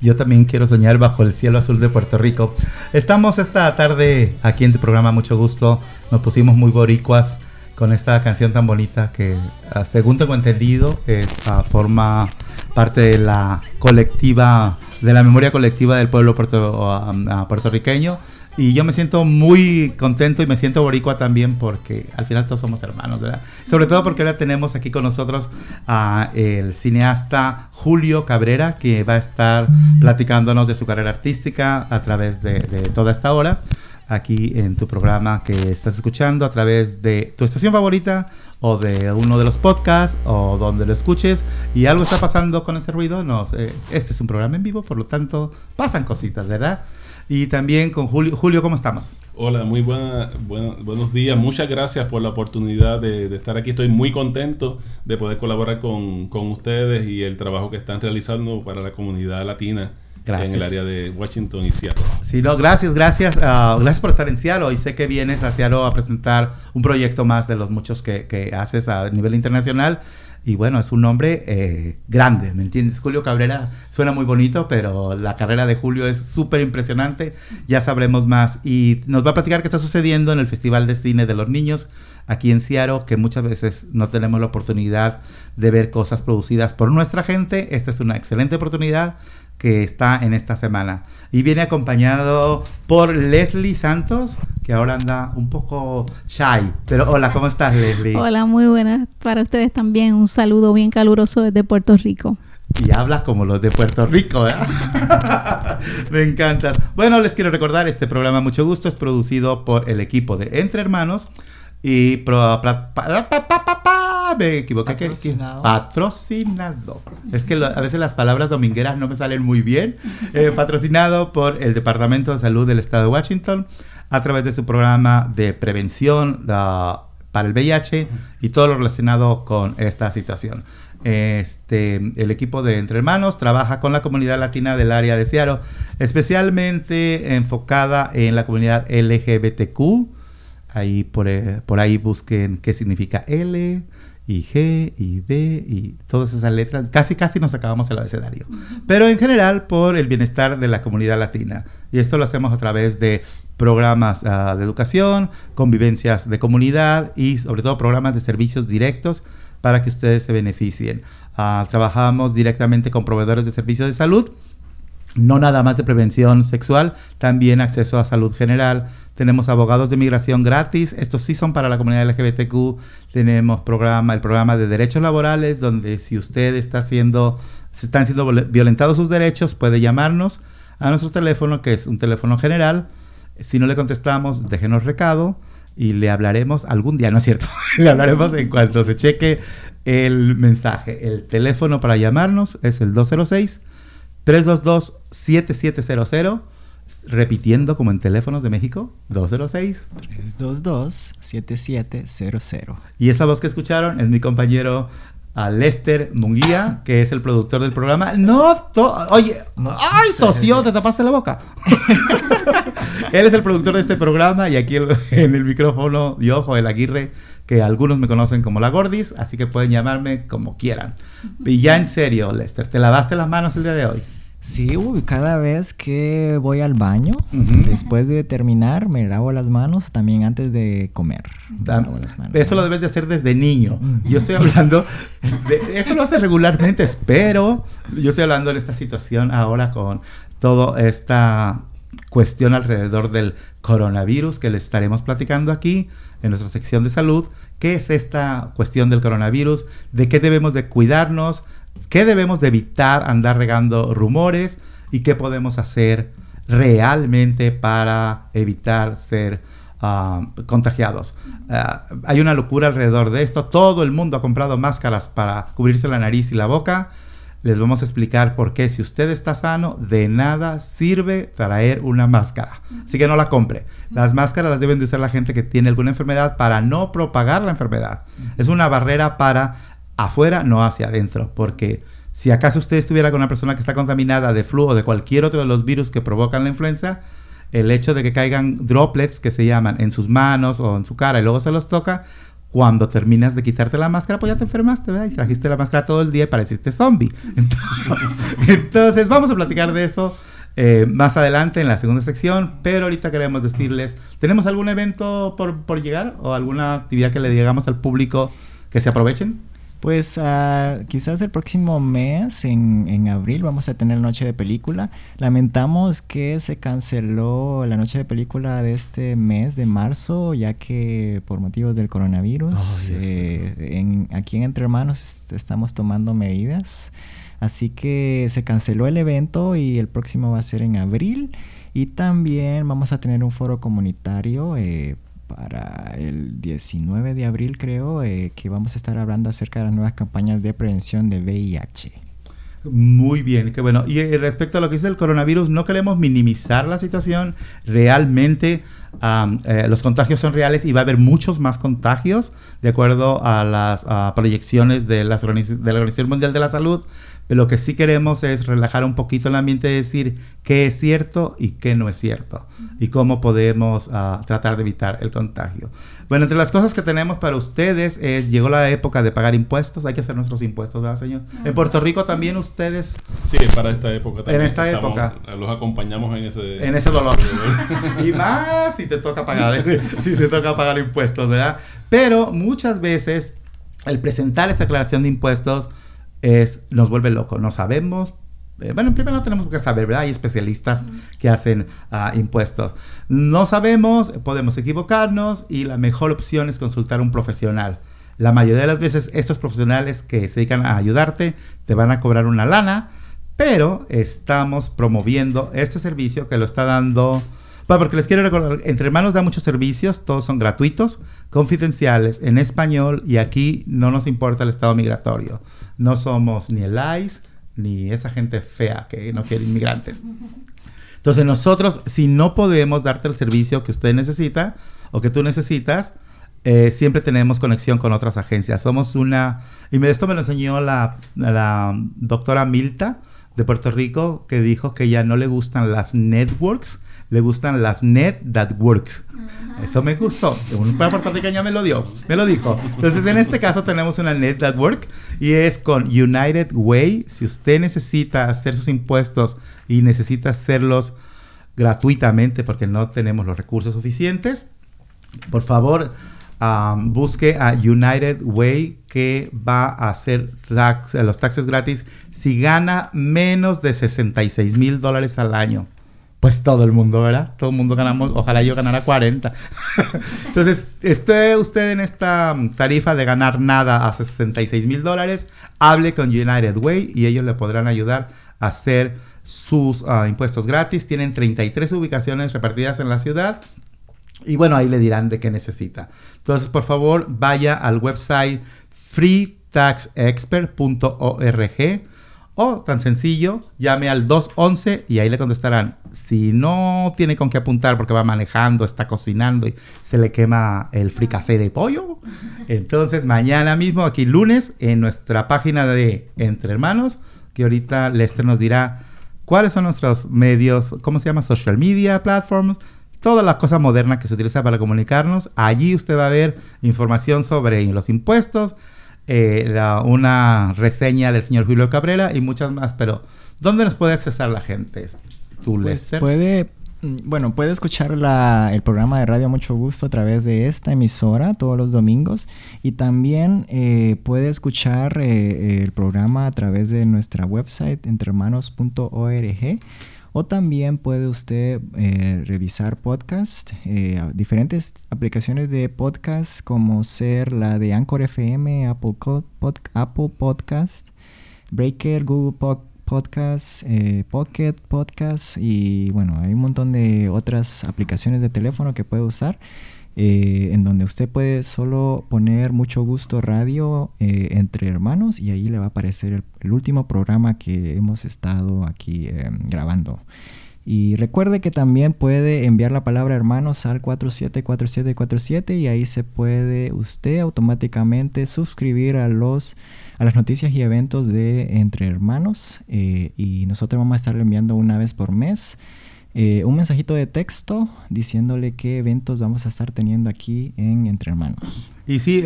Yo también quiero soñar bajo el cielo azul de Puerto Rico. Estamos esta tarde aquí en tu programa, mucho gusto. Nos pusimos muy boricuas con esta canción tan bonita que, ah, según tengo entendido, ah, forma parte de la colectiva, de la memoria colectiva del pueblo ah, puertorriqueño y yo me siento muy contento y me siento boricua también porque al final todos somos hermanos, ¿verdad? Sobre todo porque ahora tenemos aquí con nosotros a el cineasta Julio Cabrera que va a estar platicándonos de su carrera artística a través de, toda esta hora aquí en tu programa que estás escuchando a través de tu estación favorita o de uno de los podcasts o donde lo escuches y algo está pasando con ese ruido, no, este es un programa en vivo, por lo tanto pasan cositas, ¿verdad? Y también con Julio. Julio, ¿cómo estamos? Hola, muy buena, buenos días. Muchas gracias por la oportunidad de, estar aquí. Estoy muy contento de poder colaborar con, ustedes y el trabajo que están realizando para la comunidad latina. En el área de Washington y Seattle. Sí, no, gracias, gracias. Ah, gracias por estar en Seattle. Y sé que vienes a Seattle a presentar un proyecto más de los muchos que, que haces a nivel internacional. Y bueno, es un nombre eh, grande, ¿me entiendes? Julio Cabrera suena muy bonito, pero la carrera de Julio es súper impresionante. Ya sabremos más. Y nos va a platicar qué está sucediendo en el Festival de Cine de los Niños aquí en Seattle, que muchas veces no tenemos la oportunidad de ver cosas producidas por nuestra gente. Esta es una excelente oportunidad que está en esta semana. Y viene acompañado por Leslie Santos, que ahora anda un poco shy. Pero hola, ¿cómo estás Leslie? Hola, muy buenas para ustedes también. Un saludo bien caluroso desde Puerto Rico. Y hablas como los de Puerto Rico, ¿eh? Me encantas. Bueno, les quiero recordar, este programa Mucho Gusto es producido por el equipo de Entre Hermanos y pro, me equivoqué. Patrocinado. patrocinado. Es que a veces las palabras domingueras no me salen muy bien. Eh, patrocinado por el Departamento de Salud del Estado de Washington a través de su programa de prevención para el VIH y todo lo relacionado con esta situación. Este, el equipo de Entre Hermanos trabaja con la comunidad latina del área de Seattle, especialmente enfocada en la comunidad LGBTQ. Ahí por, eh, por ahí busquen qué significa L, y G y B y todas esas letras. Casi, casi nos acabamos el abecedario. Pero en general por el bienestar de la comunidad latina. Y esto lo hacemos a través de programas ah, de educación, convivencias de comunidad y sobre todo programas de servicios directos para que ustedes se beneficien. Ah, trabajamos directamente con proveedores de servicios de salud no nada más de prevención sexual, también acceso a salud general. Tenemos abogados de migración gratis, estos sí son para la comunidad LGBTQ. Tenemos programa, el programa de derechos laborales, donde si usted está siendo, se están siendo violentados sus derechos, puede llamarnos a nuestro teléfono, que es un teléfono general. Si no le contestamos, déjenos recado y le hablaremos algún día, ¿no es cierto? le hablaremos en cuanto se cheque el mensaje. El teléfono para llamarnos es el 206 322-7700. Repitiendo como en teléfonos de México, 206. 322-7700. Y esa voz que escucharon es mi compañero Lester Munguía, que es el productor del programa. No, oye, ¡ay, tosió! Te tapaste la boca. Él es el productor de este programa y aquí en el micrófono yo, Joel Aguirre, que algunos me conocen como La Gordis, así que pueden llamarme como quieran. Y ya en serio, Lester, ¿te lavaste las manos el día de hoy? Sí, uy, cada vez que voy al baño, después de terminar, me lavo las manos, también antes de comer. Eso lo debes de hacer desde niño. Yo estoy hablando, de, eso lo haces regularmente, pero yo estoy hablando de esta situación ahora con toda esta cuestión alrededor del coronavirus que les estaremos platicando aquí en nuestra sección de salud. ¿Qué es esta cuestión del coronavirus? ¿De qué debemos de cuidarnos? ¿Qué debemos de evitar andar regando rumores y qué podemos hacer realmente para evitar ser ah, contagiados? Ah, hay una locura alrededor de esto. Todo el mundo ha comprado máscaras para cubrirse la nariz y la boca. Les vamos a explicar por qué si usted está sano, de nada sirve traer una máscara. Así que no la compre. Las máscaras las deben de usar la gente que tiene alguna enfermedad para no propagar la enfermedad. Es una barrera para afuera, no hacia adentro, porque si acaso usted estuviera con una persona que está contaminada de flu o de cualquier otro de los virus que provocan la influenza, el hecho de que caigan droplets que se llaman en sus manos o en su cara y luego se los toca, cuando terminas de quitarte la máscara, pues ya te enfermaste, ¿verdad? Y trajiste la máscara todo el día y pareciste zombie. Entonces, vamos a platicar de eso eh, más adelante en la segunda sección, pero ahorita queremos decirles, ¿tenemos algún evento por, por llegar o alguna actividad que le digamos al público que se aprovechen? Pues uh, quizás el próximo mes, en, en, abril, vamos a tener Noche de Película. Lamentamos que se canceló la Noche de Película de este mes de marzo, ya que por motivos del coronavirus, oh, eh, en, aquí en Entre Hermanos estamos tomando medidas. Así que se canceló el evento y el próximo va a ser en abril. Y también vamos a tener un foro comunitario eh, para el 19 de abril creo eh, que vamos a estar hablando acerca de las nuevas campañas de prevención de VIH. Muy bien, qué bueno. Y eh, respecto a lo que dice el coronavirus, no queremos minimizar la situación. Realmente eh, los contagios son reales y va a haber muchos más contagios de acuerdo a las uh, proyecciones de, las de la Organización Mundial de la Salud. Pero lo que sí queremos es relajar un poquito el ambiente y decir qué es cierto y qué no es cierto. Y cómo podemos uh, tratar de evitar el contagio. Bueno, entre las cosas que tenemos para ustedes es, llegó la época de pagar impuestos. Hay que hacer nuestros impuestos, ¿verdad, señor? En Puerto Rico también ustedes... Sí, para esta época también. En esta estamos, época. Los acompañamos en ese... En ese dolor. y más si te toca pagar, si te toca pagar impuestos, ¿verdad? Pero muchas veces el presentar esa declaración de impuestos es, nos vuelve loco. No sabemos. Eh, bueno, primero no tenemos que saber, ¿verdad? Hay especialistas que hacen uh, impuestos. No sabemos, podemos equivocarnos y la mejor opción es consultar a un profesional. La mayoría de las veces estos profesionales que se dedican a ayudarte te van a cobrar una lana, pero estamos promoviendo este servicio que lo está dando... Bueno, porque les quiero recordar, Entre Hermanos da muchos servicios, todos son gratuitos, confidenciales, en español y aquí no nos importa el estado migratorio. No somos ni el ICE ni esa gente fea que no quiere inmigrantes. Entonces nosotros, si no podemos darte el servicio que usted necesita o que tú necesitas, eh, siempre tenemos conexión con otras agencias. Somos una... Y esto me lo enseñó la, la doctora Milta de Puerto Rico, que dijo que ya no le gustan las networks, le gustan las net that works. Eso me gustó. Una puertorriqueña me lo dio, me lo dijo. Entonces, en este caso tenemos una net that work y es con United Way. Si usted necesita hacer sus impuestos y necesita hacerlos gratuitamente porque no tenemos los recursos suficientes, por favor, um, busque a United Way que va a hacer tax, los taxes gratis si gana menos de 66 mil dólares al año pues todo el mundo, ¿verdad? Todo el mundo ganamos, ojalá yo ganara 40. Entonces, esté usted en esta tarifa de ganar nada a 66 mil dólares, hable con United Way y ellos le podrán ayudar a hacer sus uh, impuestos gratis. Tienen 33 ubicaciones repartidas en la ciudad. Y bueno, ahí le dirán de qué necesita. Entonces, por favor, vaya al website freetaxexpert.org o tan sencillo, llame al 211 y ahí le contestarán. Si no tiene con qué apuntar porque va manejando, está cocinando y se le quema el fricasé de pollo, entonces mañana mismo, aquí lunes, en nuestra página de Entre Hermanos, que ahorita Lester nos dirá cuáles son nuestros medios, ¿cómo se llama? Social media, platforms, toda la cosa moderna que se utiliza para comunicarnos. Allí usted va a ver información sobre los impuestos, eh, la, una reseña del señor Julio Cabrera y muchas más, pero ¿dónde nos puede accesar la gente? ¿Tú, pues puede, mm, bueno, puede escuchar la, el programa de Radio Mucho Gusto a través de esta emisora todos los domingos y también eh, puede escuchar eh, el programa a través de nuestra website entrehermanos.org o también puede usted eh, revisar podcast, eh, diferentes aplicaciones de podcast como ser la de Anchor FM, Apple, Pod, Apple Podcast, Breaker, Google Podcast, eh, Pocket Podcast y bueno, hay un montón de otras aplicaciones de teléfono que puede usar. Eh, en donde usted puede solo poner mucho gusto radio eh, entre hermanos y ahí le va a aparecer el, último programa que hemos estado aquí eh, grabando. Y recuerde que también puede enviar la palabra hermanos al 474747 y ahí se puede usted automáticamente suscribir a los a las noticias y eventos de Entre Hermanos y nosotros vamos a estar enviando una vez por mes eh, un mensajito de texto diciéndole qué eventos vamos a estar teniendo aquí en Entre Hermanos. Y sí,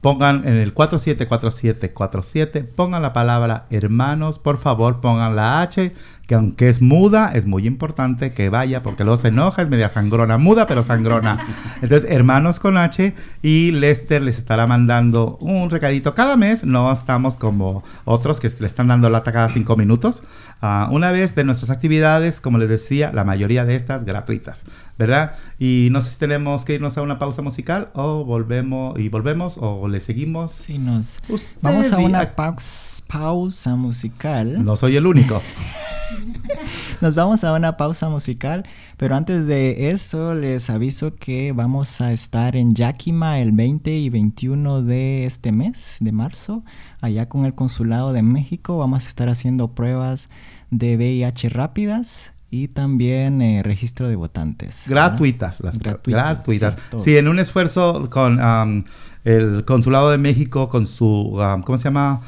pongan en el 474747, pongan la palabra hermanos, por favor, pongan la H, que aunque es muda, es muy importante que vaya, porque luego se enoja, es media sangrona, muda, pero sangrona. Entonces, hermanos con H, y Lester les estará mandando un recadito cada mes, no estamos como otros que le están dando lata cada cinco minutos. Ah, una vez de nuestras actividades, como les decía, la mayoría de estas gratuitas, ¿verdad? Y no sé si tenemos que irnos a una pausa musical o volvemos y volvemos o le seguimos. Sí, nos vamos a una pausa musical. No soy el único. Nos vamos a una pausa musical, pero antes de eso les aviso que vamos a estar en Yakima el 20 y 21 de este mes, de marzo, allá con el Consulado de México. Vamos a estar haciendo pruebas de VIH rápidas y también eh, registro de votantes. Gratuitas, las gratuitas. Sí, en un esfuerzo con el Consulado de México con su, ¿cómo se llama?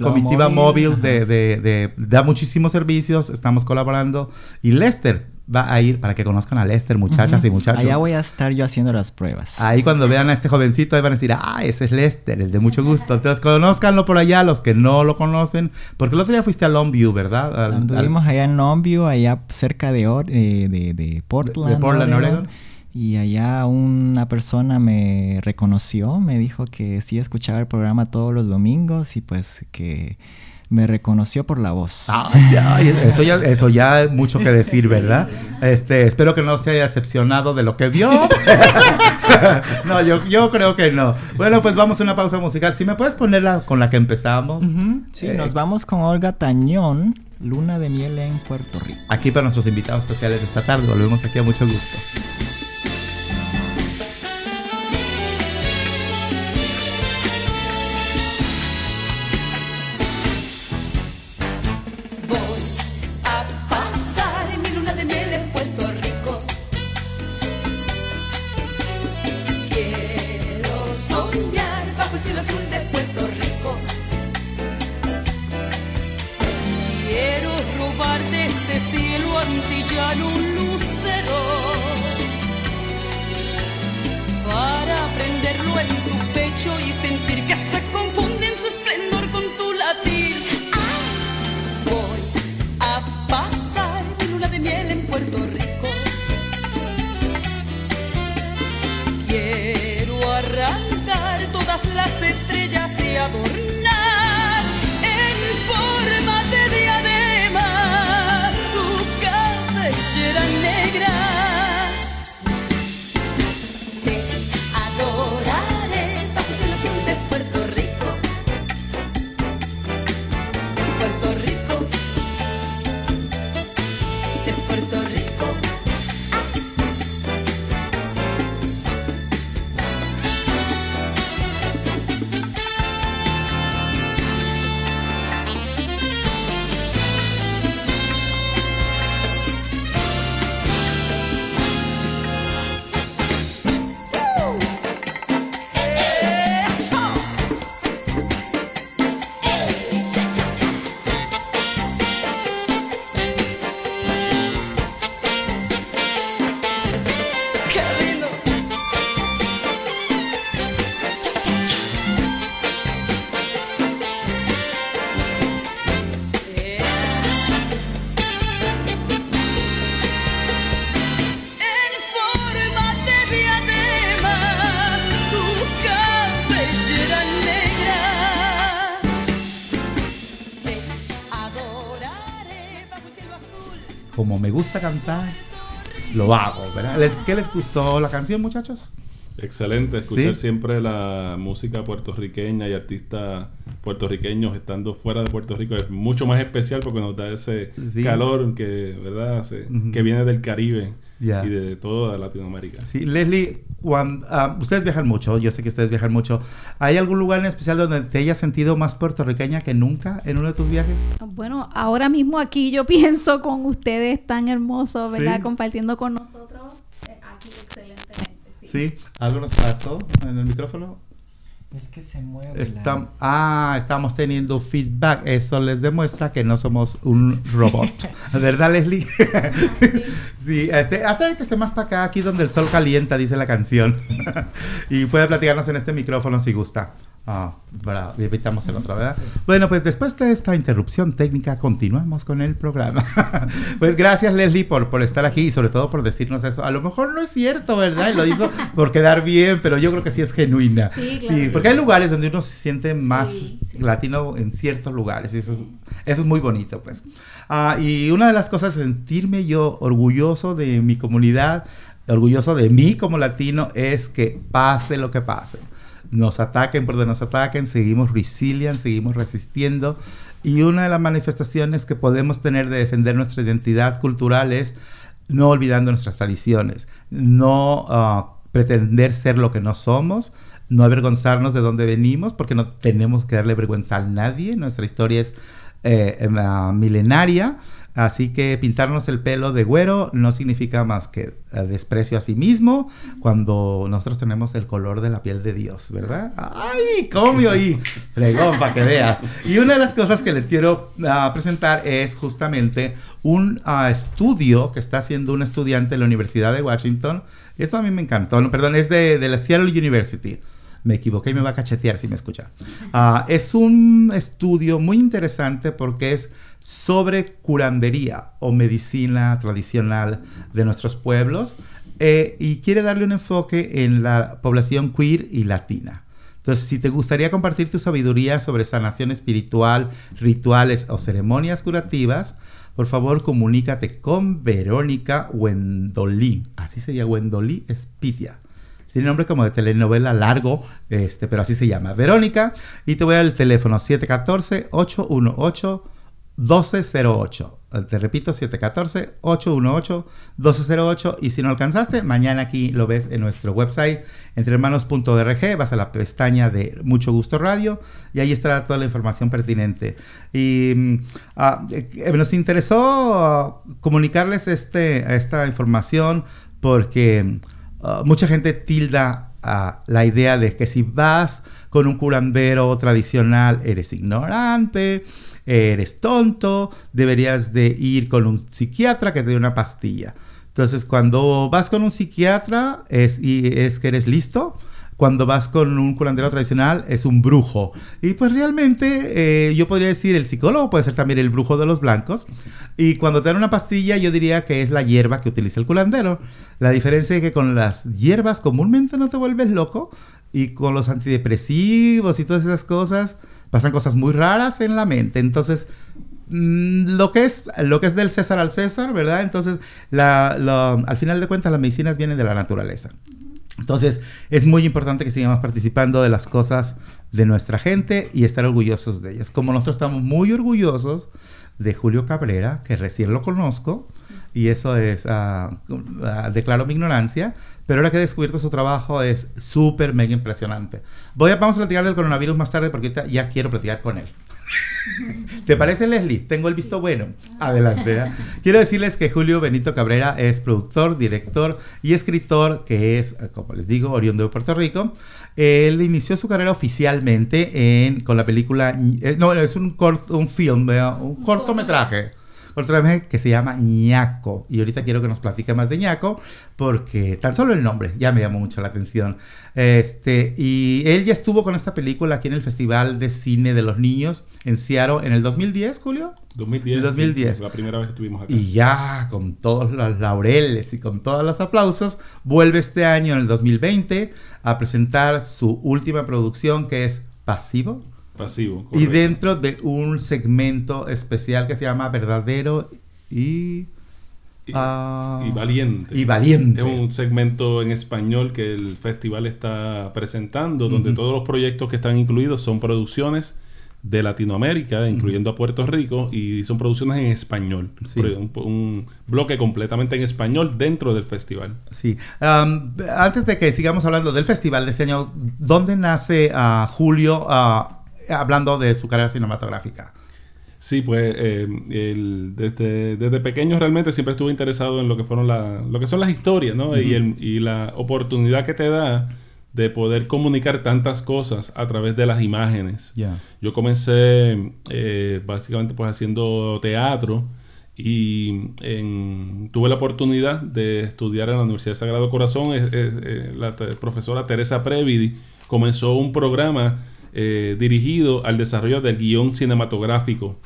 comitiva móvil, de, de, da muchísimos servicios, estamos colaborando. Y Lester va a ir para que conozcan a Lester, muchachas y muchachos. Allá voy a estar yo haciendo las pruebas. Ahí cuando vean a este jovencito, ahí van a decir, ah, ese es Lester, el de mucho gusto. Entonces, conozcanlo por allá, los que no lo conocen. Porque el otro día fuiste a Longview, ¿verdad? Anduvimos allá en Longview, allá cerca de, eh, de, de, Portland. De, Portland, Oregon. Y allá una persona me reconoció, me dijo que sí escuchaba el programa todos los domingos y pues que me reconoció por la voz. Ah, eso ya, eso ya mucho que decir, ¿verdad? Este, espero que no se haya decepcionado de lo que vio. no, yo, yo creo que no. Bueno, pues vamos a una pausa musical. Si me puedes ponerla con la que empezamos. Sí, nos eh, vamos con Olga Tañón, Luna de Miel en Puerto Rico. Aquí para nuestros invitados especiales de esta tarde. Volvemos aquí a mucho gusto. Cantar, lo hago, ¿verdad? ¿Qué les gustó la canción, muchachos? Excelente, escuchar siempre la música puertorriqueña y artistas puertorriqueños estando fuera de Puerto Rico es mucho más especial porque nos da ese calor que, ¿verdad? que viene del Caribe y de toda Latinoamérica. Sí, Leslie, cuando, ah, ustedes viajan mucho, yo sé que ustedes viajan mucho. ¿Hay algún lugar en especial donde te hayas sentido más puertorriqueña que nunca en uno de tus viajes? Bueno, ahora mismo aquí yo pienso con ustedes tan hermosos, ¿verdad? Compartiendo con nosotros eh, aquí excelentemente. Sí. ¿algo nos pasó en el micrófono? Es que se mueve. Está, Ah, estamos teniendo feedback. Eso les demuestra que no somos un robot. ¿Verdad, Leslie? sí. sí este, acérquese más para acá, aquí donde el sol calienta, dice la canción. y puede platicarnos en este micrófono si gusta. Ah, para, invitamos el otro, ¿verdad? Bueno, pues después de esta interrupción técnica, continuamos con el programa. pues gracias, Leslie, por, por estar aquí y sobre todo por decirnos eso. A lo mejor no es cierto, ¿verdad? Y lo hizo por quedar bien, pero yo creo que sí es genuina. Sí, claro. Sí, porque hay lugares donde uno se siente más latino en ciertos lugares y eso es, eso es muy bonito, pues. Ah, y una de las cosas, sentirme yo orgulloso de mi comunidad, orgulloso de mí como latino, es que pase lo que pase nos ataquen por donde nos ataquen, seguimos resilient, seguimos resistiendo. Y una de las manifestaciones que podemos tener de defender nuestra identidad cultural es no olvidando nuestras tradiciones, no ah, pretender ser lo que no somos, no avergonzarnos de dónde venimos, porque no tenemos que darle vergüenza a nadie, nuestra historia es eh, ah, milenaria. Así que pintarnos el pelo de güero no significa más que eh, desprecio a sí mismo cuando nosotros tenemos el color de la piel de Dios, ¿verdad? ¡Ay! ¿Cómo me oí? Fregón, para que veas. Y una de las cosas que les quiero ah, presentar es justamente un ah, estudio que está haciendo un estudiante de la Universidad de Washington. Eso a mí me encantó. perdón, es de, de la Seattle University me equivoqué y me va a cachetear si me escucha. Ah, es un estudio muy interesante porque es sobre curandería o medicina tradicional de nuestros pueblos eh, y quiere darle un enfoque en la población queer y latina. Entonces, si te gustaría compartir tu sabiduría sobre sanación espiritual, rituales o ceremonias curativas, por favor comunícate con Verónica Wendolí. Así sería Wendolí Espidia. Tiene nombre como de telenovela largo, este, pero así se llama. Verónica, y te voy al teléfono 714 818 1208. Te repito, 714-818-1208. Y si no alcanzaste, mañana aquí lo ves en nuestro website, entrehermanos.org. Vas a la pestaña de Mucho Gusto Radio y ahí estará toda la información pertinente. Y ah, eh, nos interesó ah, comunicarles este, esta información porque ah, mucha gente tilda la idea de que si vas con un curandero tradicional eres ignorante eres tonto, deberías de ir con un psiquiatra que te dé una pastilla. Entonces, cuando vas con un psiquiatra es, es que eres listo, cuando vas con un curandero tradicional es un brujo. Y pues realmente eh, yo podría decir el psicólogo puede ser también el brujo de los blancos. Y cuando te dan una pastilla yo diría que es la hierba que utiliza el curandero. La diferencia es que con las hierbas comúnmente no te vuelves loco y con los antidepresivos y todas esas cosas pasan cosas muy raras en la mente. Entonces mm, lo que es lo que es del César al César, ¿verdad? Entonces, al final de cuentas, las medicinas vienen de la naturaleza. Entonces, es muy importante que sigamos participando de las cosas de nuestra gente y estar orgullosos de ellas. Como nosotros estamos muy orgullosos de Julio Cabrera, que recién lo conozco, y eso es, uh, declaro mi ignorancia, pero ahora que he descubierto su trabajo es súper, mega impresionante. Voy a, vamos a platicar del coronavirus más tarde porque ahorita ya quiero platicar con él. ¿Te parece, Leslie? Tengo el visto bueno. Adelante. ¿eh? Quiero decirles que Julio Benito Cabrera es productor, director y escritor, que es, como les digo, oriundo de Puerto Rico. Él inició su carrera oficialmente en, con la película. Eh, no, es un, un film, un cortometraje otro que se llama ñaco. Y ahorita quiero que nos platique más de ñaco, porque tan solo el nombre ya me llamó mucho la atención. Este, y él ya estuvo con esta película aquí en el Festival de Cine de los Niños en Seattle en el 2010, Julio. 2010. 2010. la primera vez que estuvimos acá. Y ya, con todos los laureles y con todos los aplausos, vuelve este año, en el 2020, a presentar su última producción que es Pasivo. Pasivo. Y dentro de un segmento especial que se llama Verdadero y... Y, valiente. Y valiente. Es un segmento en español que el festival está presentando, donde todos los proyectos que están incluidos son producciones de Latinoamérica, incluyendo a Puerto Rico, y son producciones en español. Un, bloque completamente en español dentro del festival. Sí. antes de que sigamos hablando del festival de este año, ¿dónde nace uh, Julio? Uh, hablando de su carrera cinematográfica. Sí, pues eh, desde, pequeño realmente siempre estuve interesado en lo que fueron la, lo que son las historias, ¿no? y, y, la oportunidad que te da de poder comunicar tantas cosas a través de las imágenes. Yo comencé eh, básicamente pues haciendo teatro y tuve la oportunidad de estudiar en la Universidad de Sagrado Corazón. Eh, la profesora Teresa Previdi comenzó un programa eh, dirigido al desarrollo del guion cinematográfico.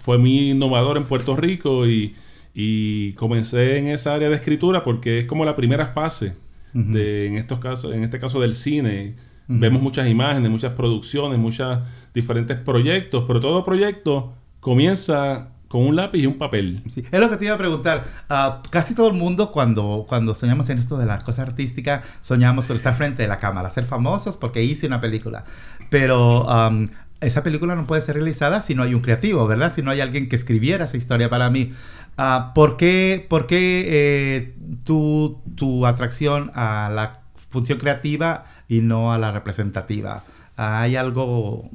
Fue muy innovador en Puerto Rico y, y comencé en esa área de escritura porque es como la primera fase en estos casos, en este caso del cine. Vemos muchas imágenes, muchas producciones, muchos diferentes proyectos, pero todo proyecto comienza con un lápiz y un papel. Es lo que te iba a preguntar. Ah, casi todo el mundo cuando, cuando soñamos en esto de la cosa artística, soñamos con estar frente de la cámara, ser famosos porque hice una película. Pero esa película no puede ser realizada si no hay un creativo, ¿verdad? Si no hay alguien que escribiera esa historia para mí. Uh, ¿Por qué, por qué eh, tu, tu, atracción a la función creativa y no a la representativa? ¿Hay algo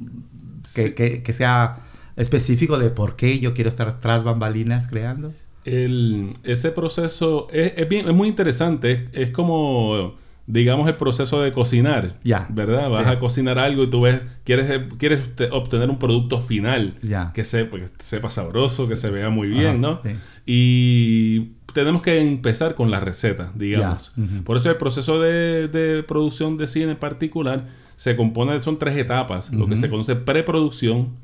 que, que, sea específico de por qué yo quiero estar tras bambalinas creando? El, ese proceso es, es, bien, es muy interesante. es como digamos, el proceso de cocinar. Ya. ¿Verdad? Vas a cocinar algo y tú ves, quieres, quieres obtener un producto final ya. que, sepa, que sepa sabroso, que se vea muy bien, ¿no? Y tenemos que empezar con la receta, digamos. Por eso el proceso de, de producción de cine en particular se compone, son tres etapas. Lo que se conoce preproducción,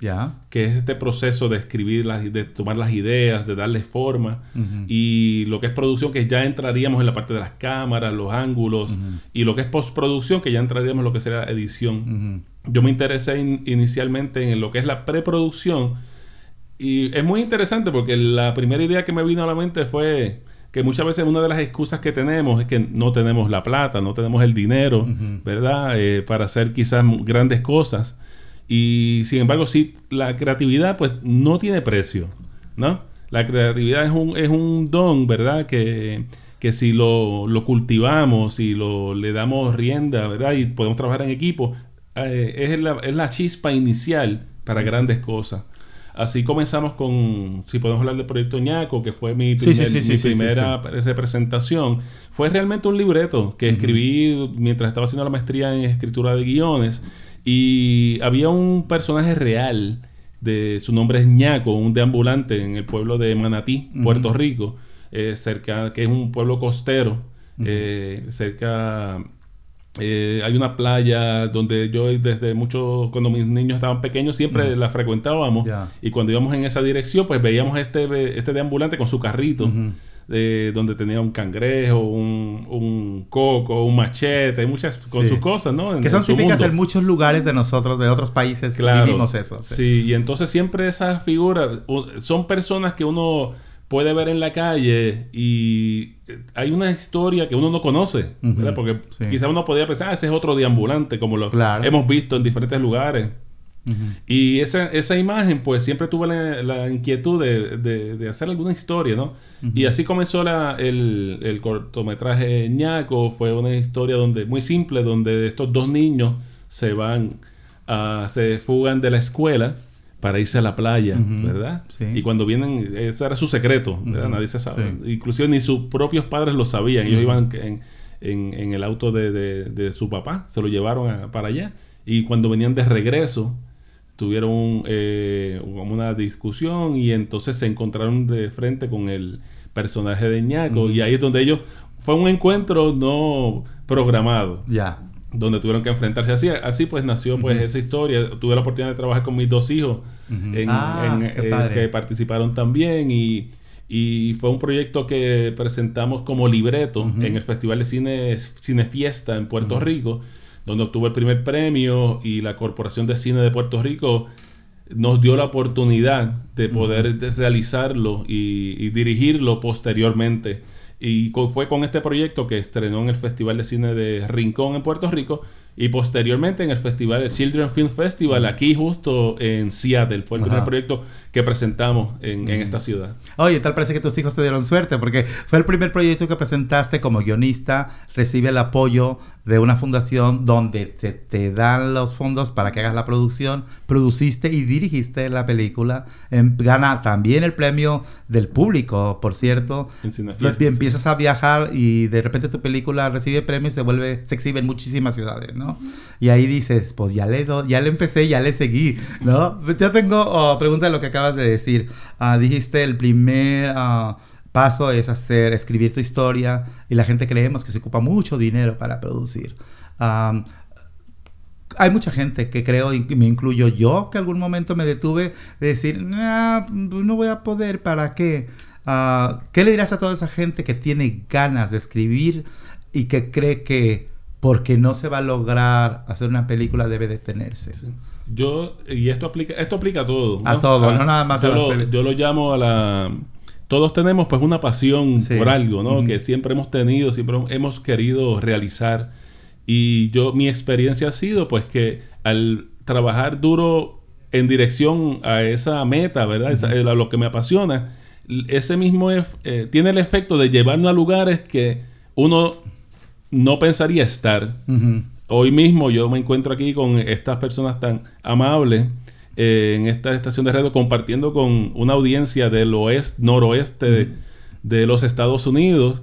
que es este proceso de escribir, las, de tomar las ideas, de darles forma. Y lo que es producción, que ya entraríamos en la parte de las cámaras, los ángulos. Y lo que es postproducción, que ya entraríamos en lo que sería edición. Yo me interesé inicialmente en lo que es la preproducción. Y es muy interesante porque la primera idea que me vino a la mente fue que muchas veces una de las excusas que tenemos es que no tenemos la plata, no tenemos el dinero, ¿verdad? Eh, para hacer quizás grandes cosas. Y sin embargo, sí, la creatividad pues no tiene precio, ¿no? La creatividad es un, es un don, ¿verdad? Que, que si lo, lo cultivamos, y lo, le damos rienda, ¿verdad? Y podemos trabajar en equipo, eh, es, la, es la chispa inicial para grandes cosas. Así comenzamos con, si podemos hablar del proyecto ñaco, que fue mi, primera representación. Fue realmente un libreto que escribí mientras estaba haciendo la maestría en escritura de guiones. Y había un personaje real, de su nombre es ñaco, un deambulante en el pueblo de Manatí, Puerto Rico, eh, cerca, que es un pueblo costero, eh, cerca eh, hay una playa donde yo desde mucho, cuando mis niños estaban pequeños, siempre la frecuentábamos. Y cuando íbamos en esa dirección, pues veíamos este, este deambulante con su carrito. donde tenía un cangrejo, un, un coco, un machete, muchas con sus cosas, ¿no? que son típicas en muchos lugares de nosotros, de otros países, claro, vivimos eso. Sí. y entonces siempre esas figuras son personas que uno puede ver en la calle y eh, hay una historia que uno no conoce, ¿verdad? Porque quizá uno podría pensar, ah, ese es otro deambulante, como lo hemos visto en diferentes lugares. Y esa, esa imagen, pues siempre tuve la, inquietud de, de, hacer alguna historia, ¿no? Y así comenzó la, el, el, cortometraje ñaco. Fue una historia donde muy simple, donde estos dos niños se van, a, se fugan de la escuela para irse a la playa, ¿verdad? Y cuando vienen, ese era su secreto, ¿verdad? Nadie se sabe. Inclusive ni sus propios padres lo sabían. Ellos iban en, en, el auto de, de, su papá, se lo llevaron para allá. Y cuando venían de regreso, tuvieron eh, una discusión y entonces se encontraron de frente con el personaje de Ñaco. Y ahí es donde ellos... Fue un encuentro no programado. Ya donde tuvieron que enfrentarse. Así. Así pues nació pues esa historia. Tuve la oportunidad de trabajar con mis dos hijos en, ah, eh, que participaron también y, y, fue un proyecto que presentamos como libreto en el Festival de Cine Cine Fiesta en Puerto Rico, donde obtuvo el primer premio y la Corporación de Cine de Puerto Rico nos dio la oportunidad de poder realizarlo y, y dirigirlo posteriormente y fue con este proyecto que estrenó en el Festival de Cine de Rincón en Puerto Rico y posteriormente en el festival, el Children Film Festival, aquí justo en Seattle. Fue el primer proyecto que presentamos en, esta ciudad. Oye, tal parece que tus hijos te dieron suerte, porque fue el primer proyecto que presentaste como guionista, recibe el apoyo de una fundación donde te, te dan los fondos para que hagas la producción, produciste y dirigiste la película, em, gana también el premio del público, por cierto. En empiezas a viajar y de repente tu película recibe premios y se vuelve, se exhibe en muchísimas ciudades, ¿no? Y ahí dices, pues ya le, do, ya le empecé, ya le seguí, ¿no? Yo tengo oh, pregunta lo que acabas de decir. Ah, dijiste el primer... Uh, paso es hacer, escribir tu historia y la gente creemos que se ocupa mucho dinero para producir. hay mucha gente que creo, y me incluyo yo, que algún momento me detuve de decir, no voy a poder, ¿para qué? Ah, ¿Qué le dirás a toda esa gente que tiene ganas de escribir y que cree que porque no se va a lograr hacer una película debe detenerse? Yo, y esto aplica, esto aplica a todo. A todo, no nada más yo a Yo lo llamo a la todos tenemos pues una pasión por algo, ¿no? Que siempre hemos tenido, siempre hemos querido realizar. Y yo, mi experiencia ha sido pues que al trabajar duro en dirección a esa meta, ¿verdad? a lo que me apasiona, ese mismo eh, tiene el efecto de llevarnos a lugares que uno no pensaría estar. Hoy mismo yo me encuentro aquí con estas personas tan amables eh, en esta estación de radio compartiendo con una audiencia del oeste, noroeste de, los Estados Unidos.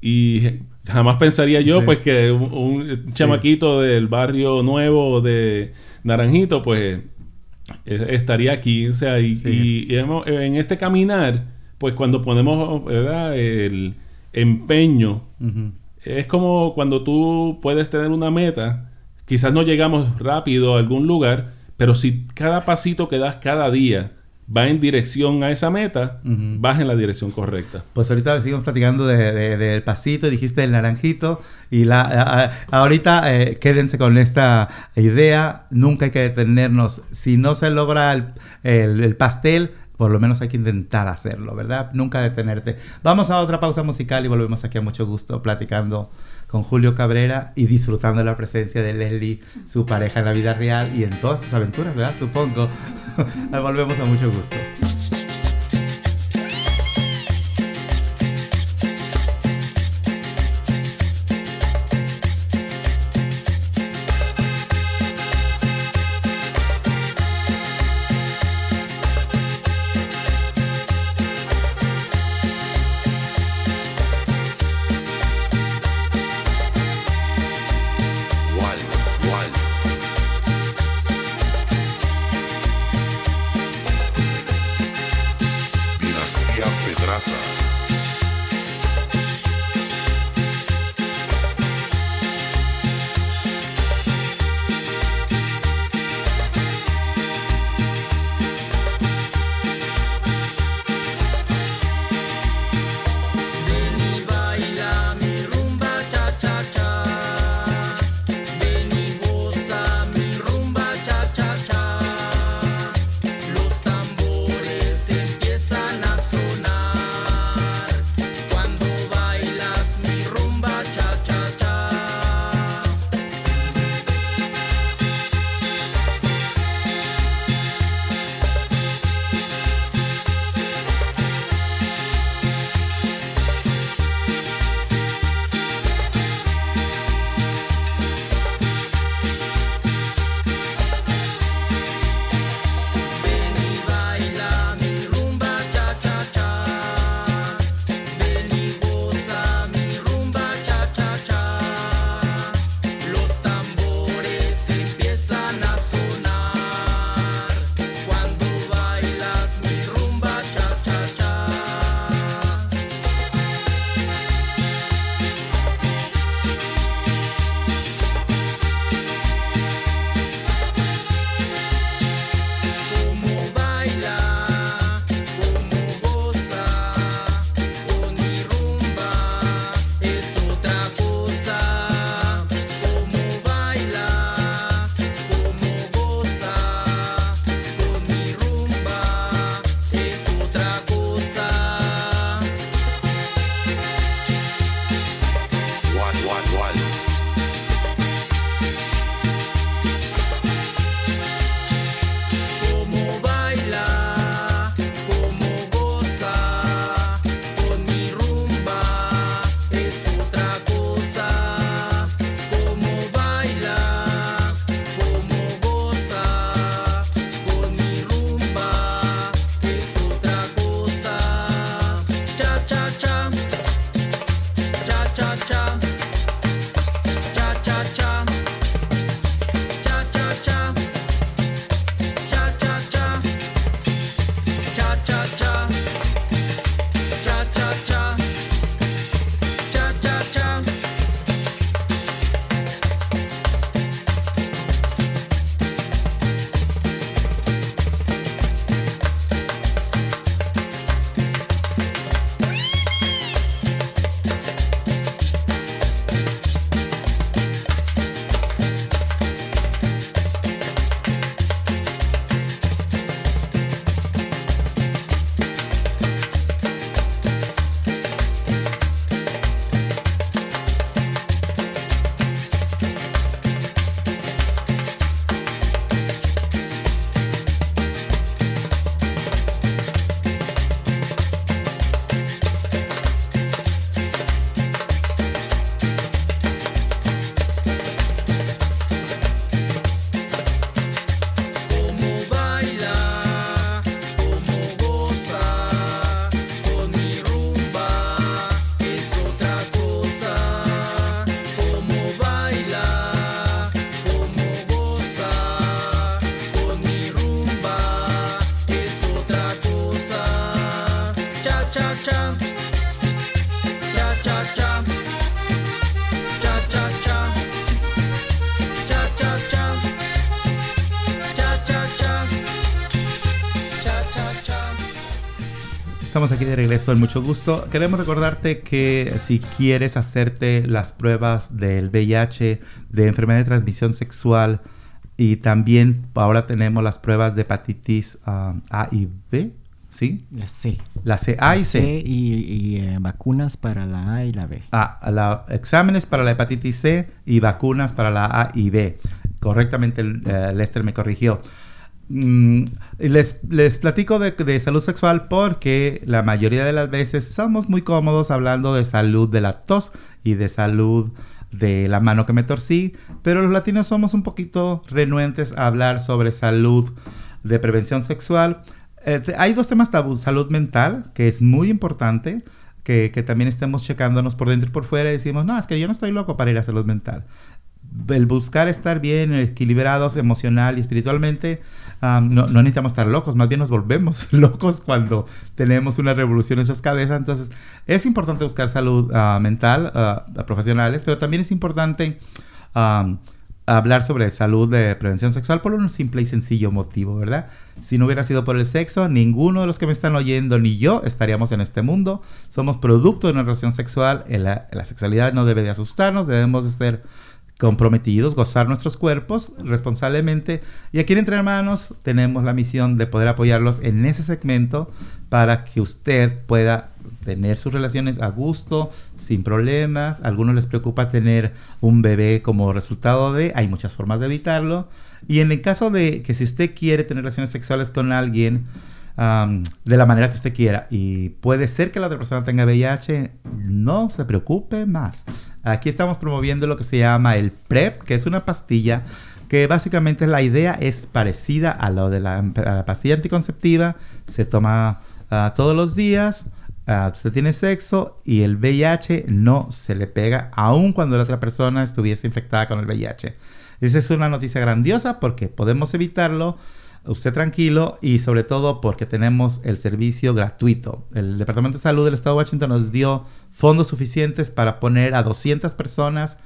Y jamás pensaría yo, pues, que un, chamaquito del barrio nuevo de Naranjito, pues, estaría aquí. O sea, y, en este caminar, pues, cuando ponemos, El empeño, es como cuando tú puedes tener una meta, quizás no llegamos rápido a algún lugar, pero si cada pasito que das cada día va en dirección a esa meta, vas en la dirección correcta. Pues ahorita seguimos platicando del de, pasito dijiste el naranjito. Y la, ahorita eh, quédense con esta idea. Nunca hay que detenernos. Si no se logra el, el pastel, por lo menos hay que intentar hacerlo, ¿verdad? Nunca detenerte. Vamos a otra pausa musical y volvemos aquí a mucho gusto platicando con Julio Cabrera y disfrutando la presencia de Leslie, su pareja en la vida real y en todas tus aventuras, ¿verdad? Supongo. Volvemos a mucho gusto. Estamos aquí de regreso en mucho gusto. Queremos recordarte que si quieres hacerte las pruebas del VIH, de enfermedad de transmisión sexual y también ahora tenemos las pruebas de hepatitis ah, A y B, ¿sí? La C. La C, A y C. y, eh, vacunas para la A y la B. Ah, la, exámenes para la hepatitis C y vacunas para la A y B. Correctamente, eh, Lester me corrigió. Mm, les, les, platico de, salud sexual porque la mayoría de las veces somos muy cómodos hablando de salud de la tos y de salud de la mano que me torcí, pero los latinos somos un poquito renuentes a hablar sobre salud de prevención sexual. Eh, hay dos temas tabú, salud mental, que es muy importante, que, que, también estemos checándonos por dentro y por fuera y decimos, no, es que yo no estoy loco para ir a salud mental el buscar estar bien, equilibrados emocional y espiritualmente, no, necesitamos estar locos, más bien nos volvemos locos cuando tenemos una revolución en nuestras cabezas. Entonces, es importante buscar salud ah, mental a ah, profesionales, pero también es importante hablar sobre salud de prevención sexual por un simple y sencillo motivo, ¿verdad? Si no hubiera sido por el sexo, ninguno de los que me están oyendo ni yo estaríamos en este mundo. Somos producto de una relación sexual. La, la sexualidad no debe de asustarnos, debemos de ser comprometidos, gozar nuestros cuerpos responsablemente. Y aquí en Entre Hermanos tenemos la misión de poder apoyarlos en ese segmento para que usted pueda tener sus relaciones a gusto, sin problemas. A algunos les preocupa tener un bebé como resultado de, hay muchas formas de evitarlo. Y en el caso de que si usted quiere tener relaciones sexuales con alguien, de la manera que usted quiera. Y puede ser que la otra persona tenga VIH, no se preocupe más. Aquí estamos promoviendo lo que se llama el PrEP, que es una pastilla que básicamente la idea es parecida a lo de la, pastilla anticonceptiva. Se toma ah, todos los días. Uh, usted tiene sexo y el VIH no se le pega, aun cuando la otra persona estuviese infectada con el VIH. Esa es una noticia grandiosa porque podemos evitarlo usted tranquilo y sobre todo porque tenemos el servicio gratuito. El Departamento de Salud del Estado de Washington nos dio fondos suficientes para poner a 200 personas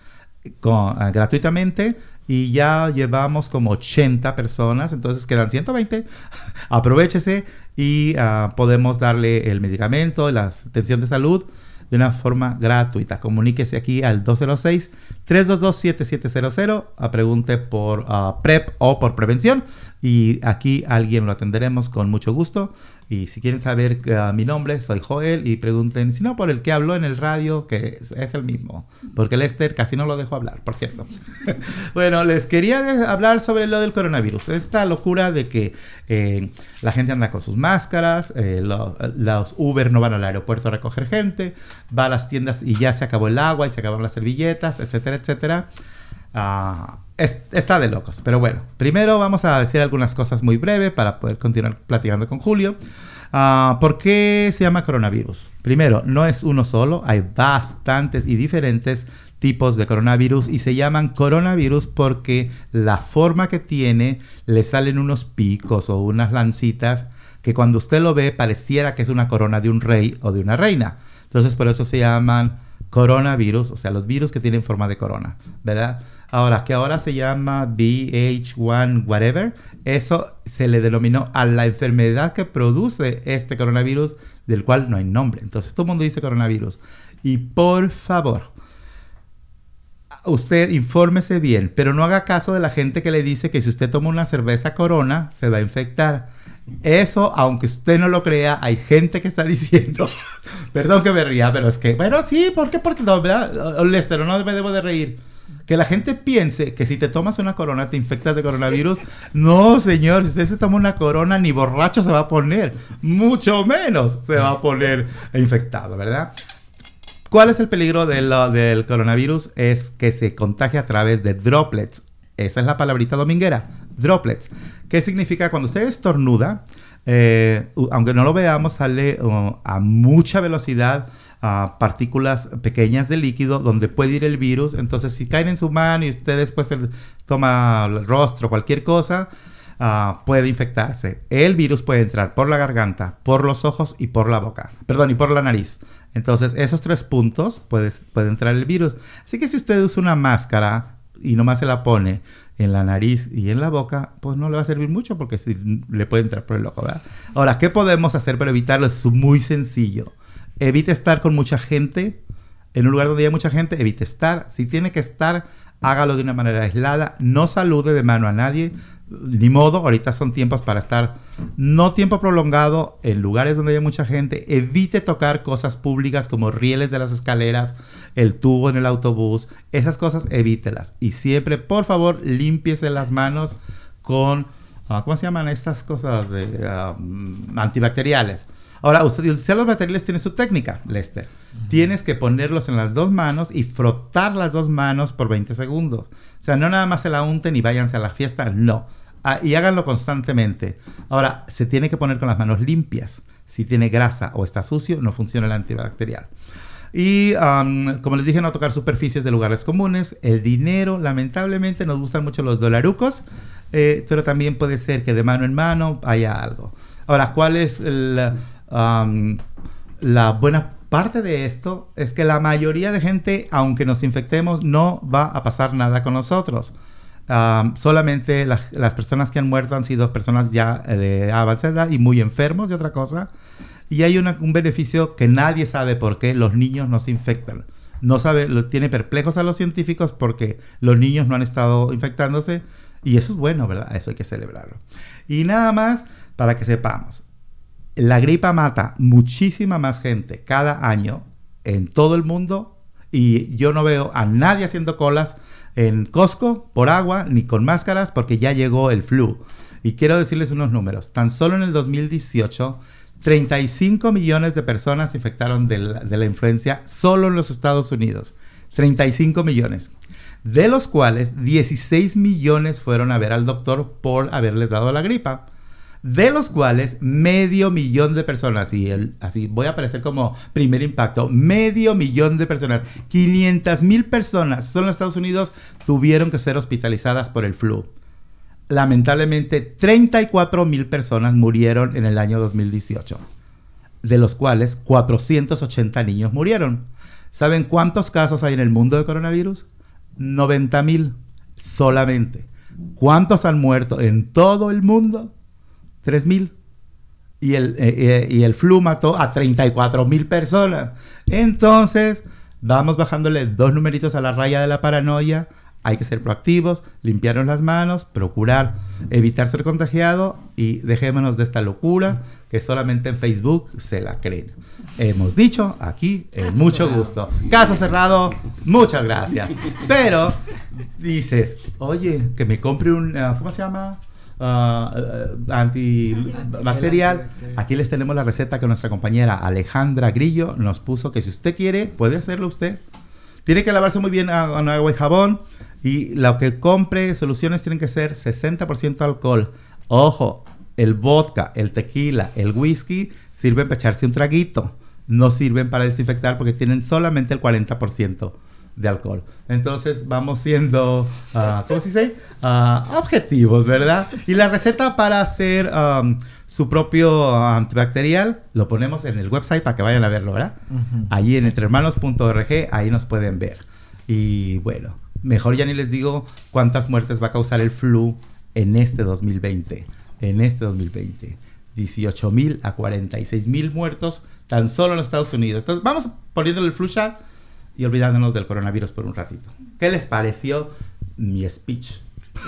ah, gratuitamente y ya llevamos como 80 personas, entonces quedan 120. Aprovechese y ah, podemos darle el medicamento, la atención de salud de una forma gratuita. Comuníquese aquí al 206-322-7700 a pregunte por ah, PrEP o por prevención y aquí alguien lo atenderemos con mucho gusto. Y si quieren saber uh, mi nombre, soy Joel y pregunten, si no, por el que habló en el radio, que es, el mismo. Porque Lester casi no lo dejó hablar, por cierto. bueno, les quería hablar sobre lo del coronavirus. Esta locura de que eh, la gente anda con sus máscaras, eh, los Uber no van al aeropuerto a recoger gente, va a las tiendas y ya se acabó el agua y se acabaron las servilletas, etcétera, etcétera. Ah, está de locos. Pero bueno, primero vamos a decir algunas cosas muy breves para poder continuar platicando con Julio. Ah, ¿Por qué se llama coronavirus? Primero, no es uno solo, hay bastantes y diferentes tipos de coronavirus y se llaman coronavirus porque la forma que tiene le salen unos picos o unas lancitas que cuando usted lo ve pareciera que es una corona de un rey o de una reina. Entonces por eso se llaman coronavirus, o sea, los virus que tienen forma de corona, ¿verdad? Ahora, que ahora se llama BH1 whatever, eso se le denominó a la enfermedad que produce este coronavirus, del cual no hay nombre. Entonces todo el mundo dice coronavirus. Y por favor, usted infórmese bien, pero no haga caso de la gente que le dice que si usted toma una cerveza corona, se va a infectar. Eso, aunque usted no lo crea, hay gente que está diciendo, perdón que me ría, pero es que, bueno, sí, ¿por qué? Porque no, ¿verdad? Lester, no me debo de reír. Que la gente piense que si te tomas una corona te infectas de coronavirus. No, señor, si usted se toma una corona, ni borracho se va a poner. Mucho menos se va a poner infectado, ¿verdad? ¿Cuál es el peligro del coronavirus? Es que se contagia a través de droplets. Esa es la palabrita dominguera, droplets. ¿Qué significa cuando usted estornuda? Eh, aunque no lo veamos, sale uh, a mucha velocidad partículas pequeñas de líquido donde puede ir el virus. Entonces, si caen en su mano y usted después toma el rostro, cualquier cosa, ah, puede infectarse. El virus puede entrar por la garganta, por los ojos y por la boca. Perdón, y por la nariz. Entonces, esos tres puntos puede, puede entrar el virus. Así que si usted usa una máscara y nomás se la pone en la nariz y en la boca, pues no le va a servir mucho porque si le puede entrar por el ojo. Ahora, ¿qué podemos hacer para evitarlo? Es muy sencillo. Evite estar con mucha gente. En un lugar donde hay mucha gente, evite estar. Si tiene que estar, hágalo de una manera aislada. No salude de mano a nadie ni modo, ahorita son tiempos para estar no tiempo prolongado en lugares donde hay mucha gente. Evite tocar cosas públicas como rieles de las escaleras, el tubo en el autobús, esas cosas evítelas. Y siempre, por favor, límpiese las manos con, ah, ¿cómo se llaman estas cosas? De, ah, antibacteriales. Ahora, usted los materiales tiene su técnica, Lester. Tienes que ponerlos en las dos manos y frotar las dos manos por 20 segundos. O sea, no nada más se la unten y váyanse a la fiesta, no Ah, y háganlo constantemente. Ahora, se tiene que poner con las manos limpias. Si tiene grasa o está sucio, no funciona el antibacterial. Y como les dije, no tocar superficies de lugares comunes. El dinero, lamentablemente, nos gustan mucho los dolarucos, eh, pero también puede ser que de mano en mano haya algo. Ahora, ¿cuál es la buena parte de esto? Es que la mayoría de gente, aunque nos infectemos, no va a pasar nada con nosotros solamente las personas que han muerto han sido personas ya eh, de avanzada y muy enfermos de otra cosa. Y hay un beneficio que nadie sabe por qué los niños no se infectan. No sabe, lo, tiene perplejos a los científicos porque los niños no han estado infectándose. Y eso es bueno, ¿verdad? Eso hay que celebrarlo. Y nada más para que sepamos. La gripa mata muchísima más gente cada año en todo el mundo. Y yo no veo a nadie haciendo colas en Costco por agua ni con máscaras porque ya llegó el flu. Y quiero decirles unos números. Tan solo en el 2018, 35 millones de personas se infectaron de la, de la influencia solo en los Estados Unidos. 35 millones. De los cuales 16 millones fueron a ver al doctor por haberles dado la gripa de los cuales medio millón de personas, y el, así voy a aparecer como primer impacto, medio millón de personas, 500 mil personas solo en Estados Unidos tuvieron que ser hospitalizadas por el flu. Lamentablemente, 34 mil personas murieron en el año 2018, de los cuales 480 niños murieron. ¿Saben cuántos casos hay en el mundo de coronavirus? 90 mil solamente. ¿Cuántos han muerto en todo el mundo? 3.000. Y el, eh, eh, y el flu mató a 34 mil personas. Entonces, vamos bajándole dos numeritos a la raya de la paranoia. Hay que ser proactivos, limpiarnos las manos, procurar evitar ser contagiado y dejémonos de esta locura que solamente en Facebook se la creen. Hemos dicho aquí, en mucho gusto. Caso cerrado, muchas gracias. Pero dices, oye, que me compre un, ¿cómo se llama? Uh, antibacterial. Aquí les tenemos la receta que nuestra compañera Alejandra Grillo nos puso, que si usted quiere, puede hacerlo usted. Tiene que lavarse muy bien con agua y jabón. Y lo que compre, soluciones tienen que ser 60% alcohol. Ojo, el vodka, el tequila, el whisky sirven para echarse un traguito. No sirven para desinfectar porque tienen solamente el 40% de alcohol. Entonces vamos siendo, uh, ¿cómo se dice? Uh, objetivos, ¿verdad? Y la receta para hacer um, su propio antibacterial lo ponemos en el website para que vayan a verlo, ¿verdad? Allí en entrehermanos.org, ahí nos pueden ver. Y bueno, mejor ya ni les digo cuántas muertes va a causar el flu en este 2020. En este 2020. 18 mil a 46 mil muertos tan solo en los Estados Unidos. Entonces vamos poniéndole el flu shot y olvidándonos del coronavirus por un ratito. ¿Qué les pareció mi speech?